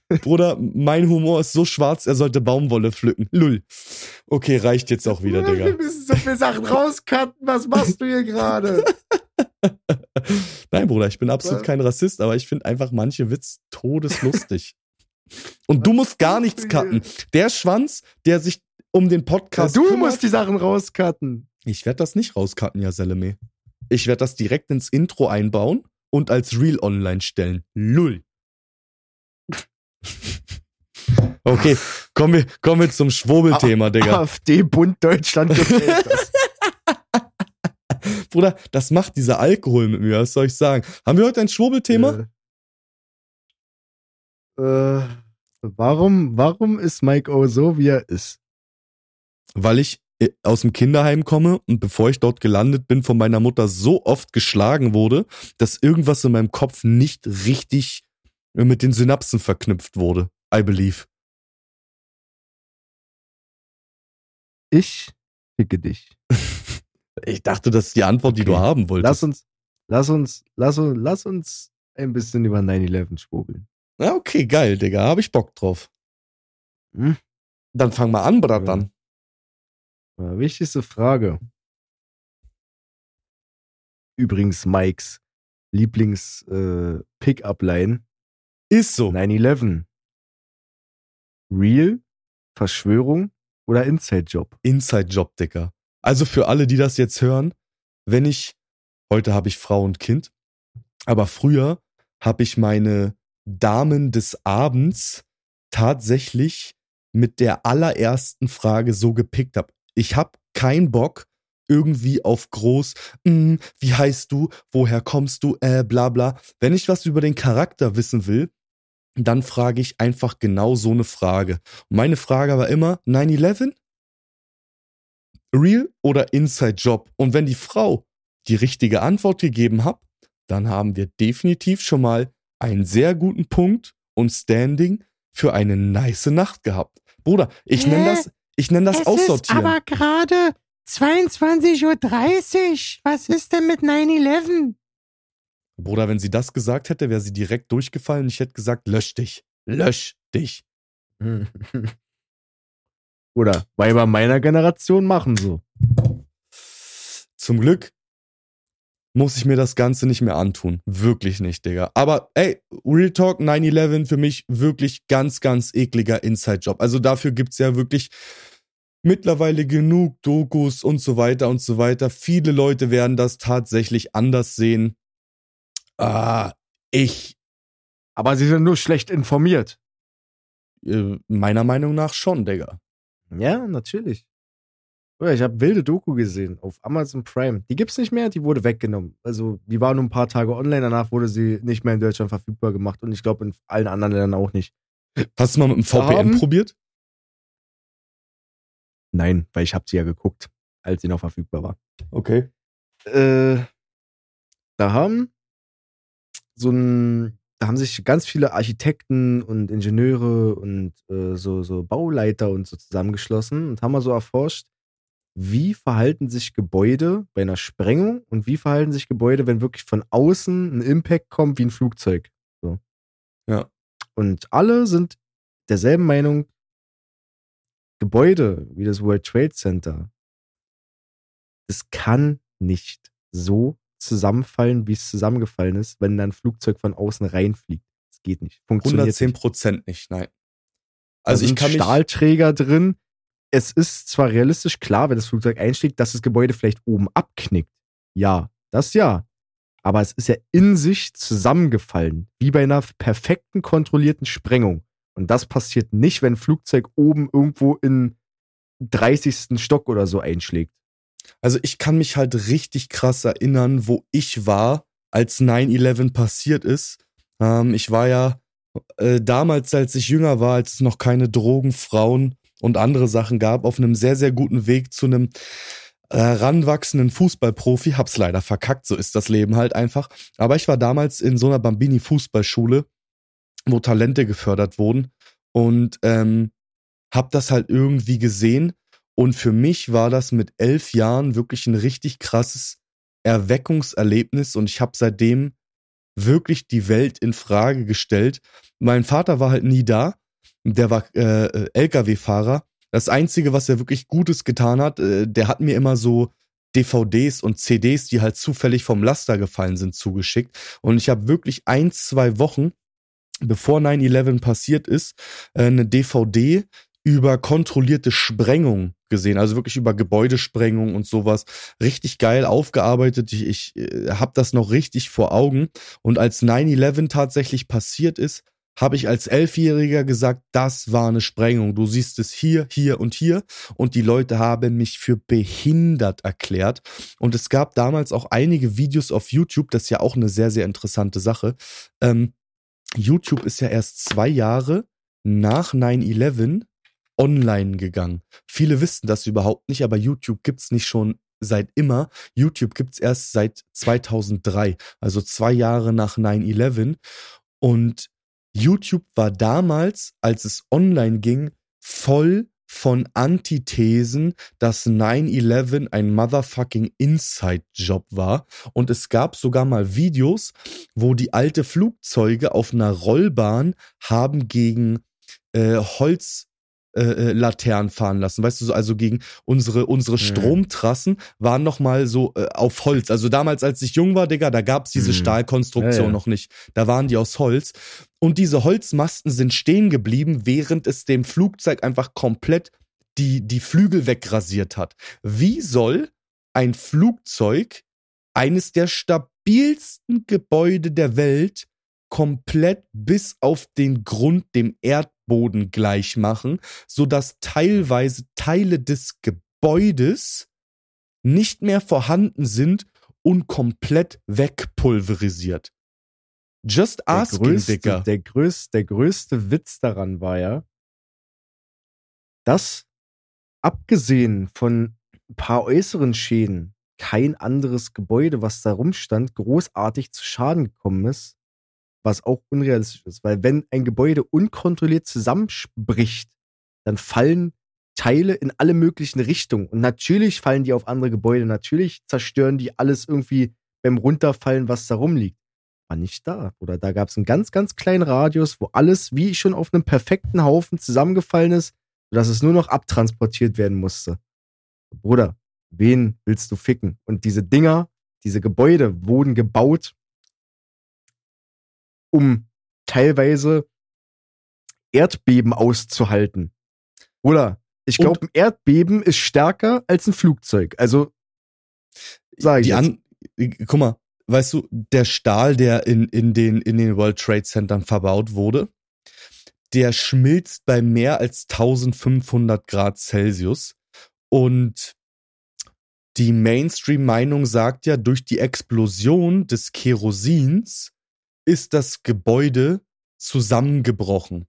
Bruder, mein Humor ist so schwarz, er sollte Baumwolle pflücken. Lull. Okay, reicht jetzt auch wieder, Digga. Wir müssen so viele Sachen rauscutten. Was machst du hier gerade? Nein, Bruder, ich bin absolut Was? kein Rassist, aber ich finde einfach manche Witz todeslustig. Und du musst gar nichts cutten. Der Schwanz, der sich um den Podcast du kümmert, musst die Sachen rauscutten. Ich werde das nicht rauscutten, ja, Seleme. Ich werde das direkt ins Intro einbauen und als Reel online stellen. Lull. Okay, kommen wir, kommen wir zum Schwurbelthema, Digga. AfD Bund Deutschland gefällt das. Bruder, das macht dieser Alkohol mit mir, was soll ich sagen? Haben wir heute ein Schwurbelthema? Äh, äh, warum, warum ist Mike O so, wie er ist? Weil ich aus dem Kinderheim komme und bevor ich dort gelandet bin, von meiner Mutter so oft geschlagen wurde, dass irgendwas in meinem Kopf nicht richtig äh, mit den Synapsen verknüpft wurde. I believe. Ich ficke dich. Ich dachte, das ist die Antwort, die Okay. du haben wolltest. Lass uns, lass uns, lass uns, lass uns ein bisschen über 9-11 schwurbeln. Ja, okay, geil, Digga. Hab ich Bock drauf. Hm? Dann fang mal an, Bratan. Äh, Wichtigste Frage. Übrigens Mikes Lieblings äh. Ist so. 9-11. Real, Verschwörung oder Inside-Job? Inside-Job, Digga. Also für alle, die das jetzt hören, wenn ich, heute habe ich Frau und Kind, aber früher habe ich meine Damen des Abends tatsächlich mit der allerersten Frage so gepickt hab. Ich hab keinen Bock irgendwie auf groß, mm, wie heißt du, woher kommst du, äh, bla bla. Wenn ich was über den Charakter wissen will, dann frage ich einfach genau so eine Frage. Meine Frage war immer 9-11? Real oder Inside Job? Und wenn die Frau die richtige Antwort gegeben hat, dann haben wir definitiv schon mal einen sehr guten Punkt und Standing für eine nice Nacht gehabt. Bruder, ich nenne das, ich nenne das es Aussortieren. ist aber gerade 22.30 Uhr. Was ist denn mit 9-11? Bruder, wenn sie das gesagt hätte, wäre sie direkt durchgefallen. Ich hätte gesagt, lösch dich. Lösch dich. Oder Weiber meiner Generation machen so. Zum Glück muss ich mir das Ganze nicht mehr antun. Wirklich nicht, Digga. Aber ey, Real Talk 9-11 für mich wirklich ganz, ganz ekliger Inside-Job. Also dafür gibt's ja wirklich mittlerweile genug Dokus und so weiter und so weiter. Viele Leute werden das tatsächlich anders sehen. Ah, ich, Aber sie sind nur schlecht informiert. äh, meiner Meinung nach schon, Digga. Ja, natürlich. Oder ich habe wilde Doku gesehen auf Amazon Prime. Die gibt's nicht mehr, die wurde weggenommen. Also die war nur ein paar Tage online, danach wurde sie nicht mehr in Deutschland verfügbar gemacht und ich glaube in allen anderen Ländern auch nicht. Hast du mal mit dem VPN haben- probiert? Nein, weil ich habe sie ja geguckt, als sie noch verfügbar war. Okay. Äh, da haben so ein da haben sich ganz viele Architekten und Ingenieure und äh, so, so Bauleiter und so zusammengeschlossen und haben mal so erforscht, wie verhalten sich Gebäude bei einer Sprengung und wie verhalten sich Gebäude, wenn wirklich von außen ein Impact kommt wie ein Flugzeug. So. Ja. Und alle sind derselben Meinung, Gebäude wie das World Trade Center, es kann nicht so zusammenfallen, wie es zusammengefallen ist, wenn dann ein Flugzeug von außen reinfliegt. Das geht nicht. Funktioniert 110 nicht. Prozent nicht, nein. Also Also ich kann Stahlträger drin. Es ist zwar realistisch klar, wenn das Flugzeug einschlägt, dass das Gebäude vielleicht oben abknickt. Ja, das ja. Aber es ist ja in sich zusammengefallen, wie bei einer perfekten kontrollierten Sprengung. Und das passiert nicht, wenn ein Flugzeug oben irgendwo in 30. Stock oder so einschlägt. also ich kann mich halt richtig krass erinnern, wo ich war, als 9-11 passiert ist. Ähm, ich war ja äh, damals, als ich jünger war, als es noch keine Drogen, Frauen und andere Sachen gab, auf einem sehr, sehr guten Weg zu einem äh, heranwachsenden Fußballprofi. Hab's leider verkackt, so ist das Leben halt einfach. Aber ich war damals in so einer Bambini-Fußballschule, wo Talente gefördert wurden und ähm, hab das halt irgendwie gesehen. Und für mich war das mit elf Jahren wirklich ein richtig krasses Erweckungserlebnis und ich habe seitdem wirklich die Welt in Frage gestellt. Mein Vater war halt nie da. Der war äh, LKW-Fahrer. Das Einzige, was er wirklich Gutes getan hat, äh, der hat mir immer so DVDs und CDs, die halt zufällig vom Laster gefallen sind, zugeschickt. Und ich habe wirklich ein, zwei Wochen, bevor 9-11 passiert ist, äh, eine DVD über kontrollierte Sprengung gesehen, also wirklich über Gebäudesprengung und sowas. Richtig geil aufgearbeitet. Ich, ich äh, habe das noch richtig vor Augen. Und als 9-11 tatsächlich passiert ist, habe ich als Elfjähriger gesagt, das war eine Sprengung. Du siehst es hier, hier und hier. Und die Leute haben mich für behindert erklärt. Und es gab damals auch einige Videos auf YouTube. Das ist ja auch eine sehr, sehr interessante Sache. Ähm, YouTube ist ja erst zwei Jahre nach 9-11 online gegangen. Viele wissen das überhaupt nicht, aber YouTube gibt's nicht schon seit immer. YouTube gibt's erst seit 2003, also zwei Jahre nach 9-11. Und YouTube war damals, als es online ging, voll von Antithesen, dass 9-11 ein motherfucking Inside-Job war. Und es gab sogar mal Videos, wo die alte Flugzeuge auf einer Rollbahn haben gegen äh, Holz äh, Laternen fahren lassen, weißt du, so, also gegen unsere unsere Stromtrassen waren noch mal so äh, auf Holz. Also damals, als ich jung war, Digga, da gab's diese Mhm. Stahlkonstruktion Ja, ja. noch nicht. Da waren die aus Holz und diese Holzmasten sind stehen geblieben, während es dem Flugzeug einfach komplett die die Flügel wegrasiert hat. Wie soll ein Flugzeug eines der stabilsten Gebäude der Welt komplett bis auf den Grund dem Erdboden gleich machen, sodass teilweise Teile des Gebäudes nicht mehr vorhanden sind und komplett wegpulverisiert. Just Der asking, größte, Digga. der, größte, der größte Witz daran war ja, dass abgesehen von ein paar äußeren Schäden kein anderes Gebäude, was da rumstand, großartig zu Schaden gekommen ist, was auch unrealistisch ist. Weil wenn ein Gebäude unkontrolliert zusammenbricht, dann fallen Teile in alle möglichen Richtungen. Und natürlich fallen die auf andere Gebäude. Natürlich zerstören die alles irgendwie beim Runterfallen, was da rumliegt. War nicht da. Oder da gab es einen ganz, ganz kleinen Radius, wo alles wie schon auf einem perfekten Haufen zusammengefallen ist, sodass es nur noch abtransportiert werden musste. Bruder, wen willst du ficken? Und diese Dinger, diese Gebäude wurden gebaut, um teilweise Erdbeben auszuhalten. Oder ich glaube, ein Erdbeben ist stärker als ein Flugzeug. Also sag ich die jetzt. an, guck mal, weißt du, der Stahl, der in, in, den, in den World Trade Centern verbaut wurde, der schmilzt bei mehr als 1500 Grad Celsius. Und die Mainstream-Meinung sagt ja, durch die Explosion des Kerosins ist das Gebäude zusammengebrochen.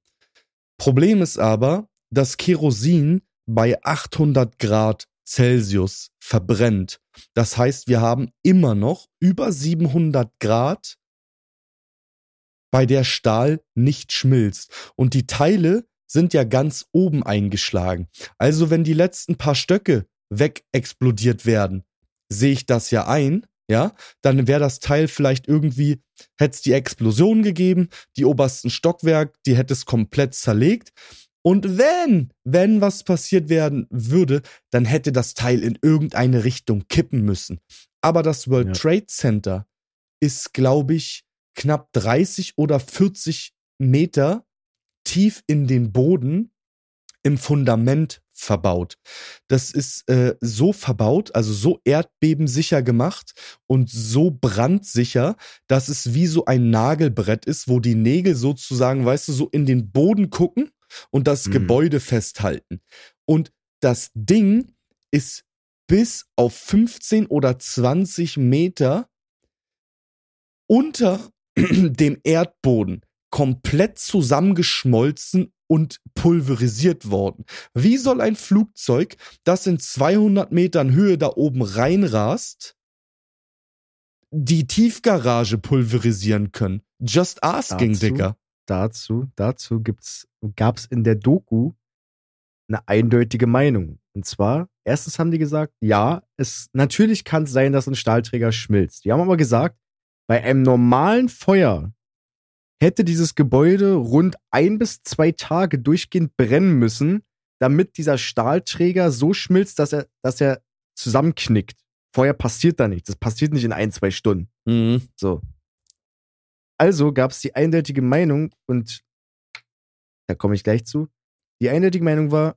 Problem ist aber, dass Kerosin bei 800 Grad Celsius verbrennt. Das heißt, wir haben immer noch über 700 Grad bei der Stahl nicht schmilzt. Und die Teile sind ja ganz oben eingeschlagen. Also wenn die letzten paar Stöcke wegexplodiert werden, sehe ich das ja ein, ja, dann wäre das Teil vielleicht irgendwie, hätte es die Explosion gegeben, die obersten Stockwerk, die hätte es komplett zerlegt. Und wenn, wenn was passiert werden würde, dann hätte das Teil in irgendeine Richtung kippen müssen. Aber das World Ja. Trade Center ist, glaube ich, knapp 30 oder 40 Meter tief in den Boden im Fundament verbaut. Das ist äh, so verbaut, also so erdbebensicher gemacht und so brandsicher, dass es wie so ein Nagelbrett ist, wo die Nägel sozusagen, weißt du, so in den Boden gucken und das Mhm. Gebäude festhalten. Und das Ding ist bis auf 15 oder 20 Meter unter dem Erdboden komplett zusammengeschmolzen und pulverisiert worden. Wie soll ein Flugzeug, das in 200 Metern Höhe da oben reinrast, die Tiefgarage pulverisieren können? Just asking, Dazu? Dicker. dazu, dazu gibt's, gab's in der Doku eine eindeutige Meinung. Und zwar, erstens haben die gesagt, ja, es natürlich kann es sein, dass ein Stahlträger schmilzt. Die haben aber gesagt, bei einem normalen Feuer hätte dieses Gebäude rund ein bis zwei Tage durchgehend brennen müssen, damit dieser Stahlträger so schmilzt, dass er, dass er zusammenknickt. Vorher passiert da nichts. Das passiert nicht in ein, zwei Stunden. Mhm. So. Also gab es die eindeutige Meinung, und da komme ich gleich zu. Die eindeutige Meinung war,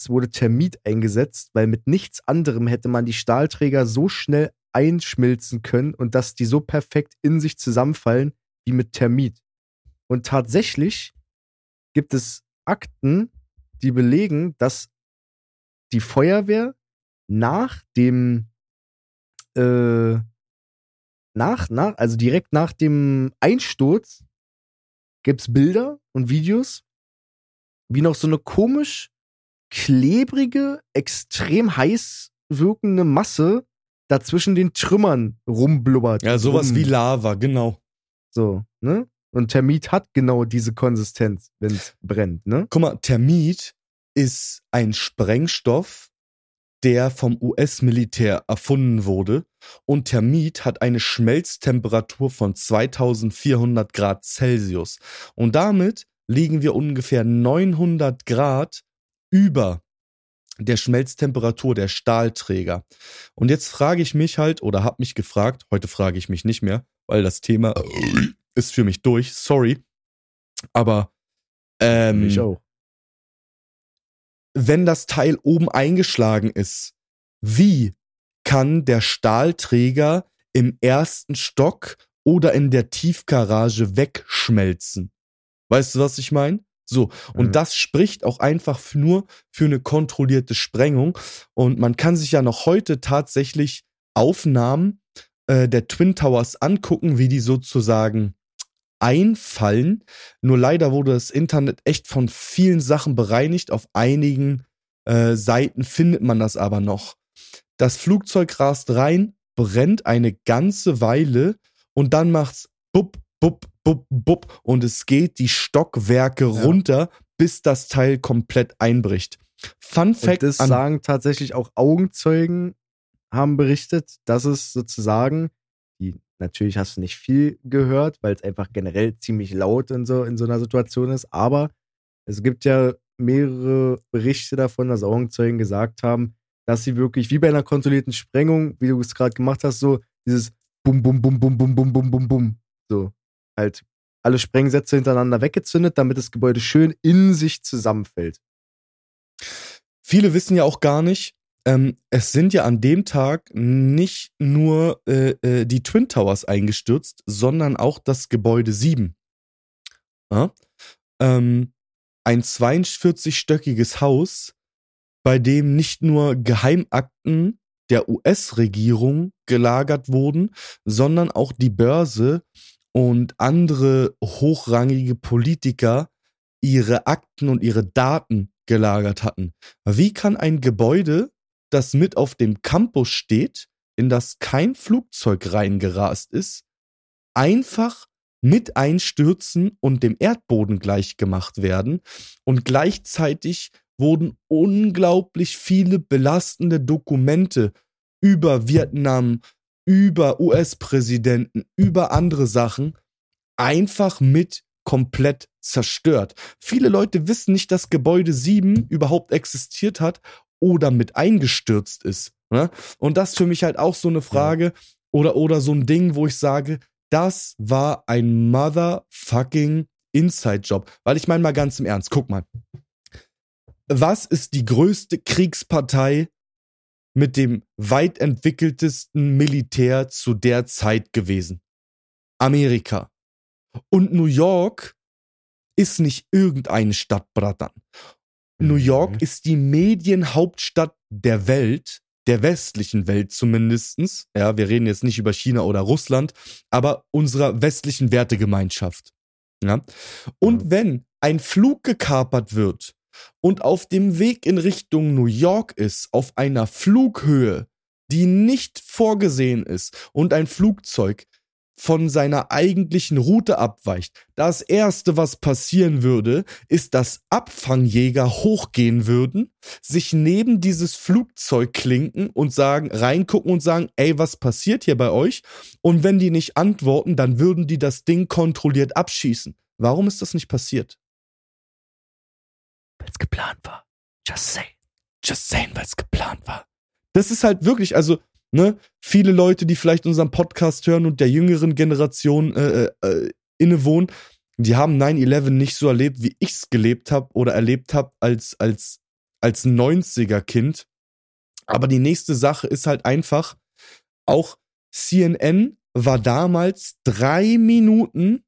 es wurde Thermit eingesetzt, weil mit nichts anderem hätte man die Stahlträger so schnell einschmilzen können und dass die so perfekt in sich zusammenfallen wie mit Thermit. Und tatsächlich gibt es Akten, die belegen, dass die Feuerwehr nach dem äh, nach, nach, also direkt nach dem Einsturz gibt's Bilder und Videos, wie noch so eine komisch klebrige, extrem heiß wirkende Masse dazwischen den Trümmern rumblubbert. Ja, sowas rum. wie Lava, genau. So, ne? Und Termit hat genau diese Konsistenz, wenn es brennt, ne? Guck mal, Thermit ist ein Sprengstoff, der vom US-Militär erfunden wurde. Und Thermit hat eine Schmelztemperatur von 2400 Grad Celsius. Und damit liegen wir ungefähr 900 Grad über der Schmelztemperatur der Stahlträger. Und jetzt frage ich mich halt, oder habe mich gefragt, heute frage ich mich nicht mehr, weil das Thema ist für mich durch, sorry. Aber ähm, ich auch. wenn das Teil oben eingeschlagen ist, wie kann der Stahlträger im ersten Stock oder in der Tiefgarage wegschmelzen? Weißt du, was ich meine? So, und Mhm. das spricht auch einfach nur für eine kontrollierte Sprengung. Und man kann sich ja noch heute tatsächlich Aufnahmen äh, der Twin Towers angucken, wie die sozusagen einfallen. Nur leider wurde das Internet echt von vielen Sachen bereinigt. Auf einigen äh, Seiten findet man das aber noch. Das Flugzeug rast rein, brennt eine ganze Weile und dann macht's bub, bub, bub, bub und es geht die Stockwerke Ja. runter, bis das Teil komplett einbricht. Fun Und Fact das sagen tatsächlich auch Augenzeugen, haben berichtet, dass es sozusagen, natürlich hast du nicht viel gehört, weil es einfach generell ziemlich laut in so, in so einer Situation ist, aber es gibt ja mehrere Berichte davon, dass Augenzeugen gesagt haben, dass sie wirklich wie bei einer kontrollierten Sprengung, wie du es gerade gemacht hast, so dieses Bum, Bum, Bum, Bum, Bum, Bum, Bum, Bum, Bum, so halt alle Sprengsätze hintereinander weggezündet, damit das Gebäude schön in sich zusammenfällt. Viele wissen ja auch gar nicht, ähm, es sind ja an dem Tag nicht nur äh, äh, die Twin Towers eingestürzt, sondern auch das Gebäude 7. Ja? Ähm, ein 42-stöckiges Haus, bei dem nicht nur Geheimakten der US-Regierung gelagert wurden, sondern auch die Börse und andere hochrangige Politiker ihre Akten und ihre Daten gelagert hatten. Wie kann ein Gebäude, das mit auf dem Campus steht, in das kein Flugzeug reingerast ist, einfach mit einstürzen und dem Erdboden gleichgemacht werden. Und gleichzeitig wurden unglaublich viele belastende Dokumente über Vietnam, über US-Präsidenten, über andere Sachen einfach mit komplett zerstört. Viele Leute wissen nicht, dass Gebäude 7 überhaupt existiert hat oder mit eingestürzt ist. Ne? Und das ist für mich halt auch so eine Frage oder, oder so ein Ding, wo ich sage, das war ein motherfucking Inside-Job. Weil ich meine mal ganz im Ernst, guck mal. Was ist die größte Kriegspartei mit dem weit entwickeltesten Militär zu der Zeit gewesen? Amerika. Und New York ist nicht irgendeine Stadt, Bratan. New York Mhm. ist die Medienhauptstadt der Welt, der westlichen Welt zumindestens. Ja, wir reden jetzt nicht über China oder Russland, aber unserer westlichen Wertegemeinschaft. Ja. Und Ja. wenn ein Flug gekapert wird und auf dem Weg in Richtung New York ist, auf einer Flughöhe, die nicht vorgesehen ist und ein Flugzeug von seiner eigentlichen Route abweicht. Das erste, was passieren würde, ist, dass Abfangjäger hochgehen würden, sich neben dieses Flugzeug klinken und sagen, reingucken und sagen, ey, was passiert hier bei euch? Und wenn die nicht antworten, dann würden die das Ding kontrolliert abschießen. Warum ist das nicht passiert? Weil es geplant war. Just say. Just saying, weil es geplant war. Das ist halt wirklich, also, ne, viele Leute, die vielleicht unseren Podcast hören und der jüngeren Generation äh, äh, äh, innewohnen, die haben 9-11 nicht so erlebt, wie ich's gelebt habe oder erlebt habe als, als, als 90er-Kind. Aber die nächste Sache ist halt einfach, auch CNN war damals drei Minuten,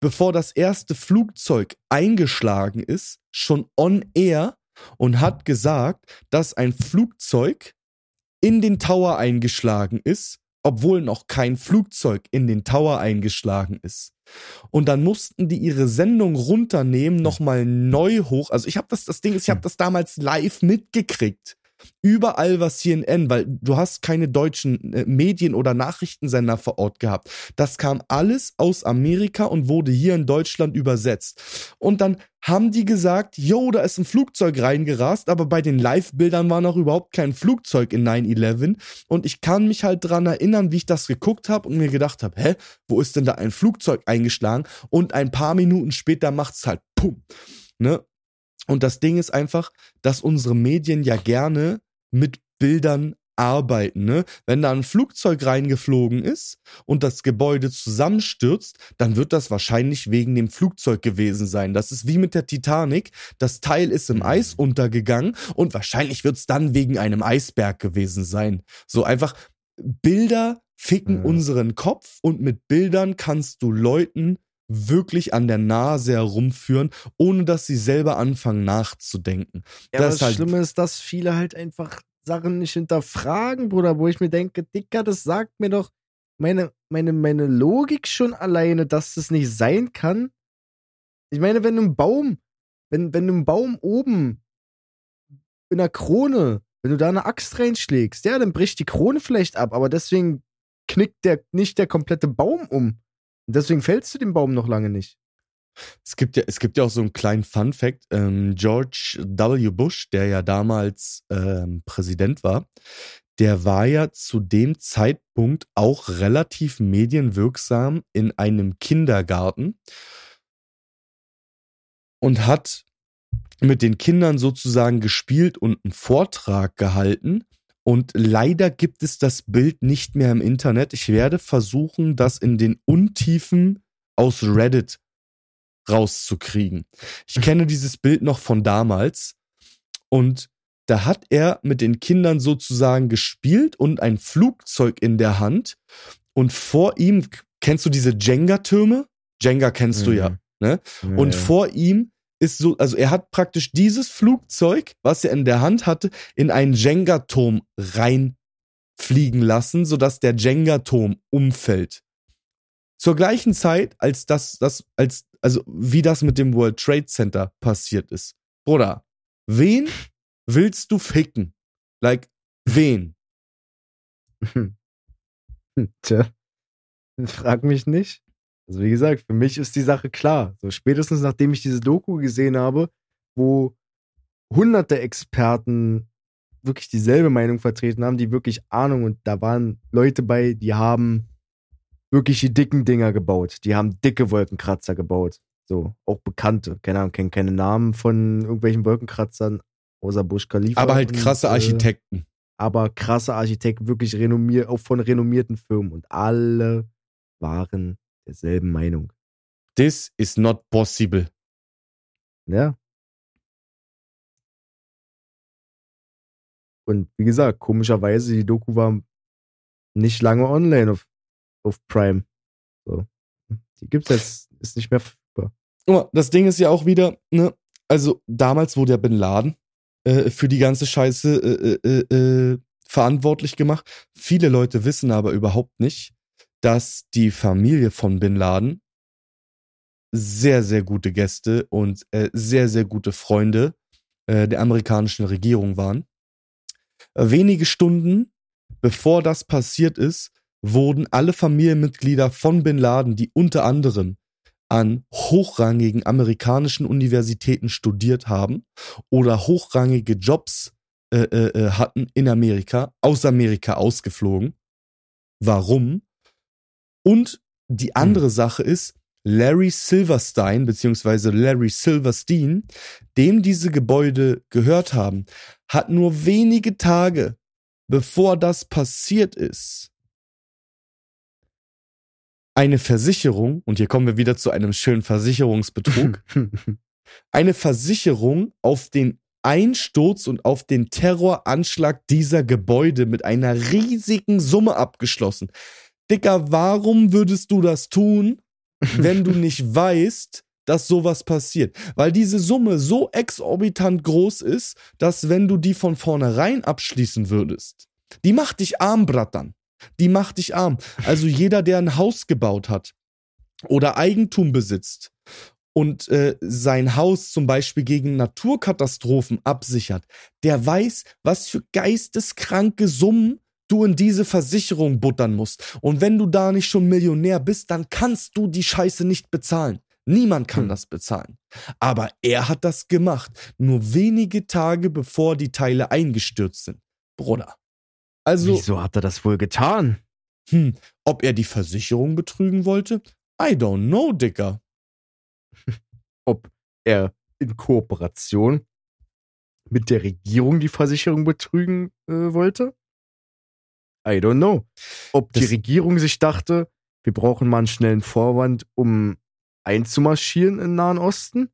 bevor das erste Flugzeug eingeschlagen ist, schon on air und hat gesagt, dass ein Flugzeug in den Tower eingeschlagen ist, obwohl noch kein Flugzeug in den Tower eingeschlagen ist. Und dann mussten die ihre Sendung runternehmen, nochmal neu hoch. Also ich habe das, das Ding ist, ich habe das damals live mitgekriegt. Überall war CNN, weil du hast keine deutschen äh, Medien oder Nachrichtensender vor Ort gehabt. Das kam alles aus Amerika und wurde hier in Deutschland übersetzt. Und dann haben die gesagt, yo, da ist ein Flugzeug reingerast, aber bei den Live-Bildern war noch überhaupt kein Flugzeug in 9-11. Und ich kann mich halt dran erinnern, wie ich das geguckt habe und mir gedacht habe, hä, wo ist denn da ein Flugzeug eingeschlagen? Und ein paar Minuten später macht's halt pum. Ne? Und das Ding ist einfach, dass unsere Medien ja gerne mit Bildern arbeiten, ne? Wenn da ein Flugzeug reingeflogen ist und das Gebäude zusammenstürzt, dann wird das wahrscheinlich wegen dem Flugzeug gewesen sein. Das ist wie mit der Titanic. Das Teil ist im Eis untergegangen und wahrscheinlich wird es dann wegen einem Eisberg gewesen sein. So einfach Bilder ficken Ja. unseren Kopf und mit Bildern kannst du Leuten wirklich an der Nase herumführen, ohne dass sie selber anfangen nachzudenken. Ja, Das das halt- Schlimme ist, dass viele halt einfach Sachen nicht hinterfragen, Bruder, wo ich mir denke, Dicker, das sagt mir doch meine, meine, meine Logik schon alleine, dass das nicht sein kann. Ich meine, wenn du einen Baum, wenn, wenn du einen Baum oben in der Krone, wenn du da eine Axt reinschlägst, ja, dann bricht die Krone vielleicht ab, aber deswegen knickt der nicht der komplette Baum um. Und deswegen fällst du den Baum noch lange nicht. Es gibt ja, es gibt ja auch so einen kleinen Fun Fact. Ähm, George W. Bush, der ja damals ähm, Präsident war, der war ja zu dem Zeitpunkt auch relativ medienwirksam in einem Kindergarten und hat mit den Kindern sozusagen gespielt und einen Vortrag gehalten. Und leider gibt es das Bild nicht mehr im Internet. Ich werde versuchen, das in den Untiefen aus Reddit rauszukriegen. Ich kenne dieses Bild noch von damals und da hat er mit den Kindern sozusagen gespielt und ein Flugzeug in der Hand und vor ihm, kennst du diese Jenga-Türme? Jenga kennst du ja, ne? Und vor ihm ist so, also er hat praktisch dieses Flugzeug, was er in der Hand hatte, in einen Jenga-Turm reinfliegen lassen, sodass der Jenga-Turm umfällt. Zur gleichen Zeit, als das, das, als, also wie das mit dem World Trade Center passiert ist. Bruder, wen willst du ficken? Like, wen? Tja, frag mich nicht. Also wie gesagt, für mich ist die Sache klar. So spätestens nachdem ich diese Doku gesehen habe, wo hunderte Experten wirklich dieselbe Meinung vertreten haben, die wirklich Ahnung und da waren Leute bei, die haben wirklich die dicken Dinger gebaut. Die haben dicke Wolkenkratzer gebaut. So, auch bekannte. Keine Ahnung, kennen keine Namen von irgendwelchen Wolkenkratzern, außer Bush Khalifa. Aber halt krasse und, äh, Architekten. aber krasse Architekten, wirklich renommiert, auch von renommierten Firmen. Und alle waren derselben Meinung. This is not possible. Ja. Und wie gesagt, komischerweise, die Doku war nicht lange online auf, auf Prime. So. Die gibt's jetzt, ist nicht mehr verfügbar. Das Ding ist ja auch wieder, ne, also damals wurde ja Bin Laden äh, für die ganze Scheiße äh, äh, äh, verantwortlich gemacht. Viele Leute wissen aber überhaupt nicht, dass die Familie von Bin Laden sehr, sehr gute Gäste und äh, sehr, sehr gute Freunde äh, der amerikanischen Regierung waren. Äh, wenige Stunden bevor das passiert ist, wurden alle Familienmitglieder von Bin Laden, die unter anderem an hochrangigen amerikanischen Universitäten studiert haben oder hochrangige Jobs äh, äh, äh, hatten in Amerika, aus Amerika ausgeflogen. Warum? Und die andere Sache ist, Larry Silverstein beziehungsweise Larry Silverstein, dem diese Gebäude gehört haben, hat nur wenige Tage bevor das passiert ist, eine Versicherung, und hier kommen wir wieder zu einem schönen Versicherungsbetrug, eine Versicherung auf den Einsturz und auf den Terroranschlag dieser Gebäude mit einer riesigen Summe abgeschlossen. Dicker, warum würdest du das tun, wenn du nicht weißt, dass sowas passiert? Weil diese Summe so exorbitant groß ist, dass wenn du die von vornherein abschließen würdest, die macht dich arm, Brattern. Die macht dich arm. Also jeder, der ein Haus gebaut hat oder Eigentum besitzt und äh, sein Haus zum Beispiel gegen Naturkatastrophen absichert, der weiß, was für geisteskranke Summen du in diese Versicherung buttern musst. Und wenn du da nicht schon Millionär bist, dann kannst du die Scheiße nicht bezahlen. Niemand kann Hm. das bezahlen. Aber er hat das gemacht, nur wenige Tage bevor die Teile eingestürzt sind. Bruder. Also, Wieso hat er das wohl getan? hm, ob er die Versicherung betrügen wollte? I don't know, Dicker. Ob er in Kooperation mit der Regierung die Versicherung betrügen äh, wollte? I don't know. Ob die Das- Regierung sich dachte, wir brauchen mal einen schnellen Vorwand, um einzumarschieren im Nahen Osten?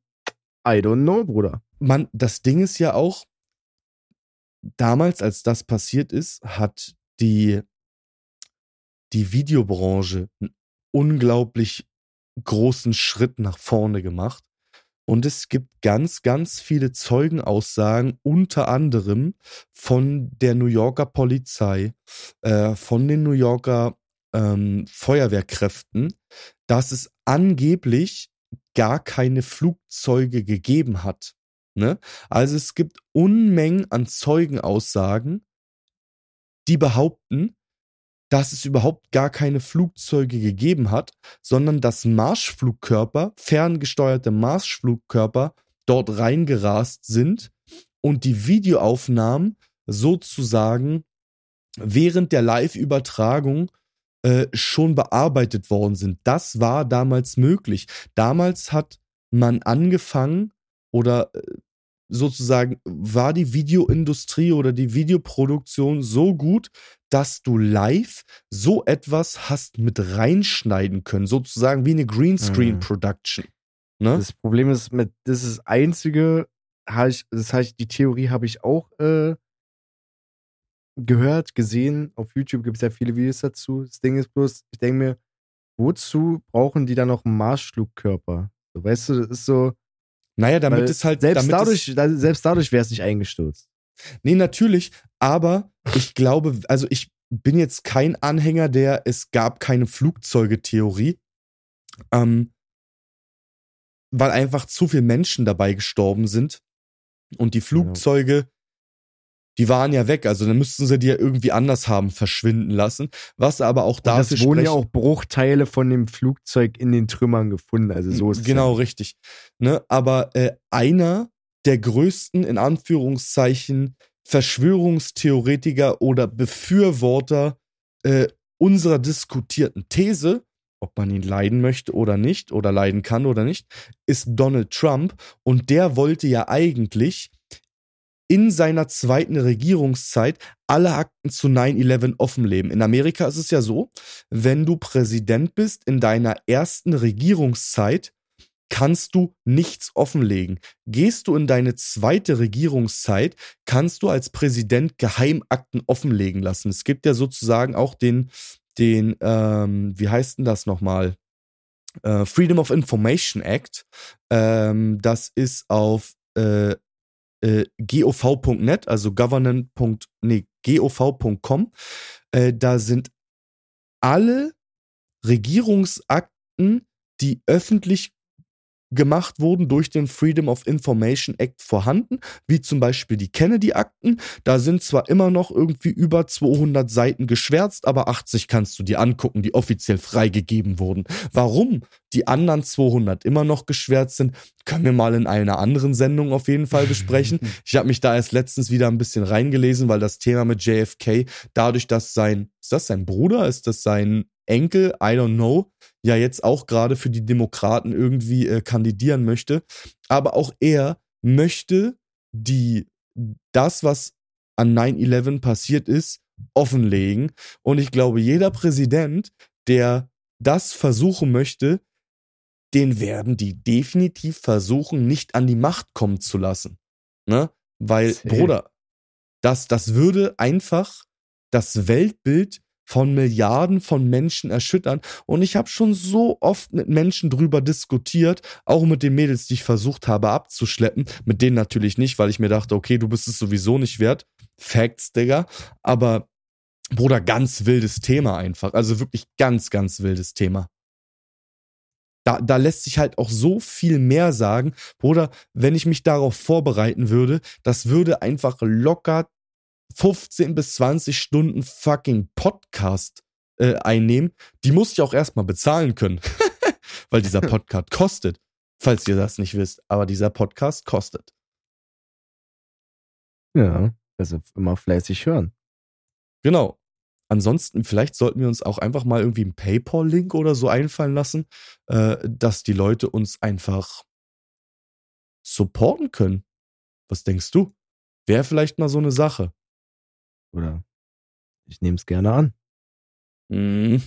I don't know, Bruder. Man, das Ding ist ja auch, damals, als das passiert ist, hat die, die Videobranche einen unglaublich großen Schritt nach vorne gemacht. Und es gibt ganz, ganz viele Zeugenaussagen, unter anderem von der New Yorker Polizei, äh, von den New Yorker ähm, Feuerwehrkräften, dass es angeblich gar keine Flugzeuge gegeben hat. Ne? Also es gibt Unmengen an Zeugenaussagen, die behaupten, dass es überhaupt gar keine Flugzeuge gegeben hat, sondern dass Marschflugkörper, ferngesteuerte Marschflugkörper dort reingerast sind und die Videoaufnahmen sozusagen während der Live-Übertragung äh, schon bearbeitet worden sind. Das war damals möglich. Damals hat man angefangen oder äh, sozusagen war die Videoindustrie oder die Videoproduktion so gut, dass du live so etwas hast mit reinschneiden können, sozusagen wie eine Greenscreen Mhm. Production. Ne? Das Problem ist, mit, das ist das einzige, ich, das heißt, die Theorie habe ich auch äh, gehört, gesehen. Auf YouTube gibt es ja viele Videos dazu. Das Ding ist bloß, ich denke mir, wozu brauchen die dann noch einen Marschflugkörper? So, weißt du, das ist so, naja, damit weil es halt selbst damit dadurch, selbst dadurch wäre es nicht eingestürzt. Nee, natürlich, aber ich glaube, also ich bin jetzt kein Anhänger der es gab keine Flugzeuge-Theorie, ähm, weil einfach zu viele Menschen dabei gestorben sind und die Flugzeuge Die waren ja weg, also dann müssten sie die ja irgendwie anders haben verschwinden lassen. Was aber auch Und dafür es wurden ja auch Bruchteile von dem Flugzeug in den Trümmern gefunden. Also so ist es Genau, ja. richtig. Ne? Aber äh, einer der größten, in Anführungszeichen, Verschwörungstheoretiker oder Befürworter äh, unserer diskutierten These, ob man ihn leiden möchte oder nicht, oder leiden kann oder nicht, ist Donald Trump. Und der wollte ja eigentlich in seiner zweiten Regierungszeit alle Akten zu 9-11 offenlegen. In Amerika ist es ja so, wenn du Präsident bist in deiner ersten Regierungszeit, kannst du nichts offenlegen. Gehst du in deine zweite Regierungszeit, kannst du als Präsident Geheimakten offenlegen lassen. Es gibt ja sozusagen auch den, den, ähm, wie heißt denn das nochmal? Äh, Freedom of Information Act. Ähm, das ist auf äh, äh, gov.net, also government. Nee, gov.com. Äh, da sind alle Regierungsakten, die öffentlich gemacht wurden durch den Freedom of Information Act vorhanden, wie zum Beispiel die Kennedy-Akten. Da sind zwar immer noch irgendwie über 200 Seiten geschwärzt, aber 80 kannst du dir angucken, die offiziell freigegeben wurden. Warum die anderen 200 immer noch geschwärzt sind, können wir mal in einer anderen Sendung auf jeden Fall besprechen. Ich habe mich da erst letztens wieder ein bisschen reingelesen, weil das Thema mit JFK, dadurch, dass sein, ist das sein Bruder, ist das sein Enkel, I don't know, ja jetzt auch gerade für die Demokraten irgendwie äh, kandidieren möchte. Aber auch er möchte die, das, was an 9-11 passiert ist, offenlegen. Und ich glaube, jeder Präsident, der das versuchen möchte, den werden die definitiv versuchen, nicht an die Macht kommen zu lassen. Ne? Weil. Bruder, das, das würde einfach das Weltbild von Milliarden von Menschen erschüttern. Und ich habe schon so oft mit Menschen drüber diskutiert, auch mit den Mädels, die ich versucht habe abzuschleppen. Mit denen natürlich nicht, weil ich mir dachte, okay, du bist es sowieso nicht wert. Facts, Digga. Aber, Bruder, ganz wildes Thema einfach. Also wirklich ganz, ganz wildes Thema. Da, da lässt sich halt auch so viel mehr sagen. Bruder, wenn ich mich darauf vorbereiten würde, das würde einfach locker 15 bis 20 Stunden fucking Podcast äh, einnehmen. Die muss ich auch erstmal bezahlen können. Weil dieser Podcast kostet. Falls ihr das nicht wisst. Aber dieser Podcast kostet. Ja, also immer fleißig hören. Genau. Ansonsten, vielleicht sollten wir uns auch einfach mal irgendwie einen PayPal-Link oder so einfallen lassen, äh, dass die Leute uns einfach supporten können. Was denkst du? Wäre vielleicht mal so eine Sache. Oder ich nehme es gerne an. Hm.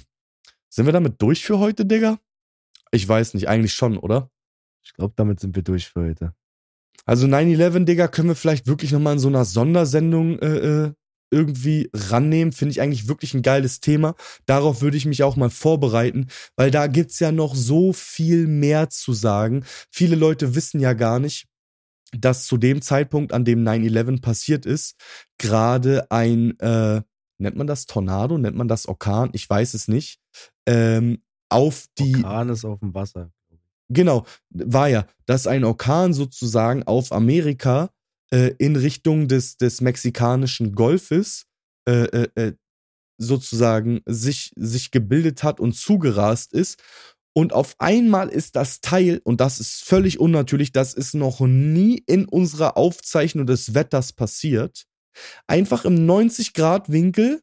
Sind wir damit durch für heute, Digga? Ich weiß nicht, eigentlich schon, oder? Ich glaube, damit sind wir durch für heute. Also 9-11, Digga, können wir vielleicht wirklich nochmal in so einer Sondersendung äh, äh, irgendwie rannehmen. Finde ich eigentlich wirklich ein geiles Thema. Darauf würde ich mich auch mal vorbereiten, weil da gibt's ja noch so viel mehr zu sagen. Viele Leute wissen ja gar nicht, dass zu dem Zeitpunkt, an dem 9-11 passiert ist, gerade ein, äh, nennt man das Tornado, nennt man das Orkan, ich weiß es nicht, ähm, auf die Orkan ist auf dem Wasser. Genau, war ja, dass ein Orkan sozusagen auf Amerika äh, in Richtung des, des mexikanischen Golfes äh, äh, äh, sozusagen sich, sich gebildet hat und zugerast ist. Und auf einmal ist das Teil, und das ist völlig unnatürlich, das ist noch nie in unserer Aufzeichnung des Wetters passiert, einfach im 90-Grad-Winkel,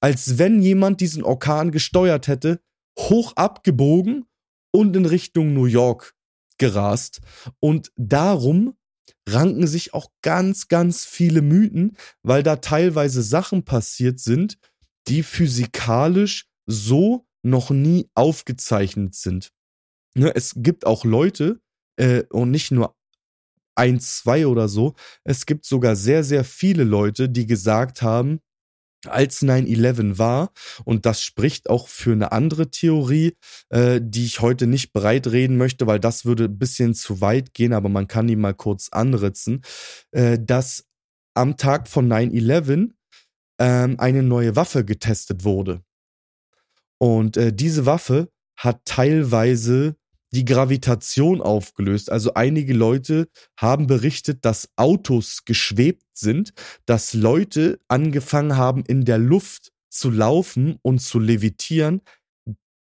als wenn jemand diesen Orkan gesteuert hätte, hoch abgebogen und in Richtung New York gerast. Und darum ranken sich auch ganz, ganz viele Mythen, weil da teilweise Sachen passiert sind, die physikalisch so noch nie aufgezeichnet sind. Ne, es gibt auch Leute, äh, und nicht nur ein, zwei oder so, es gibt sogar sehr, sehr viele Leute, die gesagt haben, als 9-11 war, und das spricht auch für eine andere Theorie, äh, die ich heute nicht bereit reden möchte, weil das würde ein bisschen zu weit gehen, aber man kann die mal kurz anritzen, äh, dass am Tag von 9-11 ähm, eine neue Waffe getestet wurde. Und äh, diese Waffe hat teilweise die Gravitation aufgelöst. Also einige Leute haben berichtet, dass Autos geschwebt sind, dass Leute angefangen haben, in der Luft zu laufen und zu levitieren.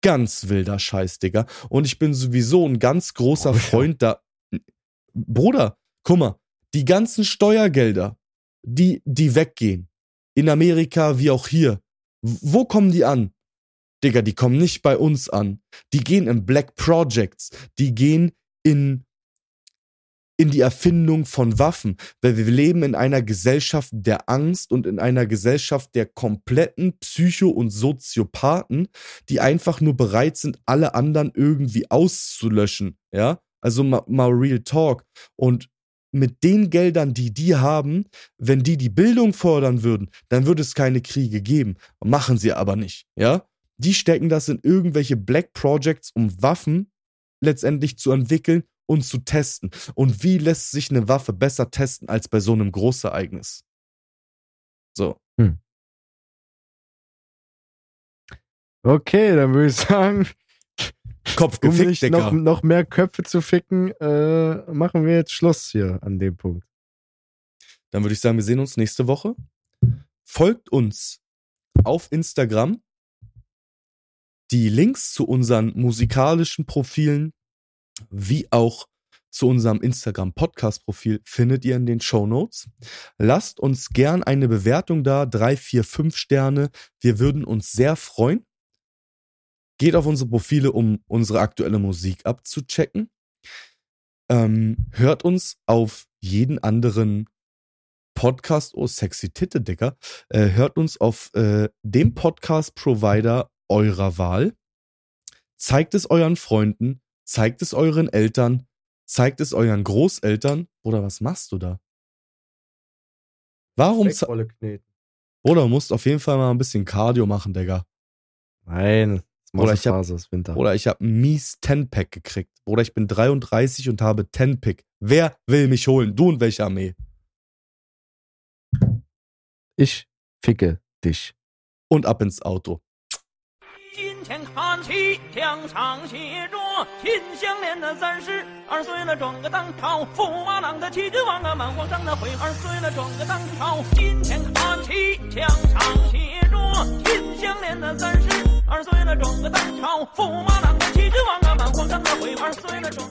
Ganz wilder Scheiß, Digga. Und ich bin sowieso ein ganz großer Bruder. Freund da. Bruder, guck mal, die ganzen Steuergelder, die, die weggehen, in Amerika wie auch hier, wo kommen die an? Digga, die kommen nicht bei uns an. Die gehen in Black Projects. Die gehen in, in die Erfindung von Waffen. Weil wir leben in einer Gesellschaft der Angst und in einer Gesellschaft der kompletten Psycho- und Soziopathen, die einfach nur bereit sind, alle anderen irgendwie auszulöschen. Ja, also mal, Real Talk. Und mit den Geldern, die die haben, wenn die die Bildung fördern würden, dann würde es keine Kriege geben. Machen sie aber nicht, ja? Die stecken das in irgendwelche Black Projects, um Waffen letztendlich zu entwickeln und zu testen. Und wie lässt sich eine Waffe besser testen als bei so einem Großereignis? So. Okay, dann würde ich sagen, Kopf um gefickt, nicht Digga. noch, noch mehr Köpfe zu ficken, äh, machen wir jetzt Schluss hier an dem Punkt. Dann würde ich sagen, wir sehen uns nächste Woche. Folgt uns auf Instagram. Die Links zu unseren musikalischen Profilen wie auch zu unserem Instagram Podcast Profil findet ihr in den Show Notes. Lasst uns gern eine Bewertung da, drei, vier, fünf Sterne. Wir würden uns sehr freuen. Geht auf unsere Profile, um unsere aktuelle Musik abzuchecken. Ähm, hört uns auf jeden anderen Podcast, oh sexy Titte, Dicker, äh, hört uns auf äh, dem Podcast-Provider eurer Wahl. Zeigt es euren Freunden, zeigt es euren Eltern, zeigt es euren Großeltern. Oder was machst du da? Warum? kneten. Oder du musst auf jeden Fall mal ein bisschen Cardio machen, Digga. Nein, Oder ich hab-. Oder ich habe ein mies 10-Pack gekriegt. Oder ich bin 33 und habe 10-Pick. Wer will mich holen? Du und welche Armee? Ich ficke dich. Und ab ins Auto. 长，写着“秦香莲的三十二岁了，转个当朝；驸马郎的七个王啊，满皇上的悔二岁了，转个当朝。今天看齐，墙上写着“秦香莲的三十二岁了，转个当朝；驸马郎的七个王啊，满皇上的悔二岁了，转。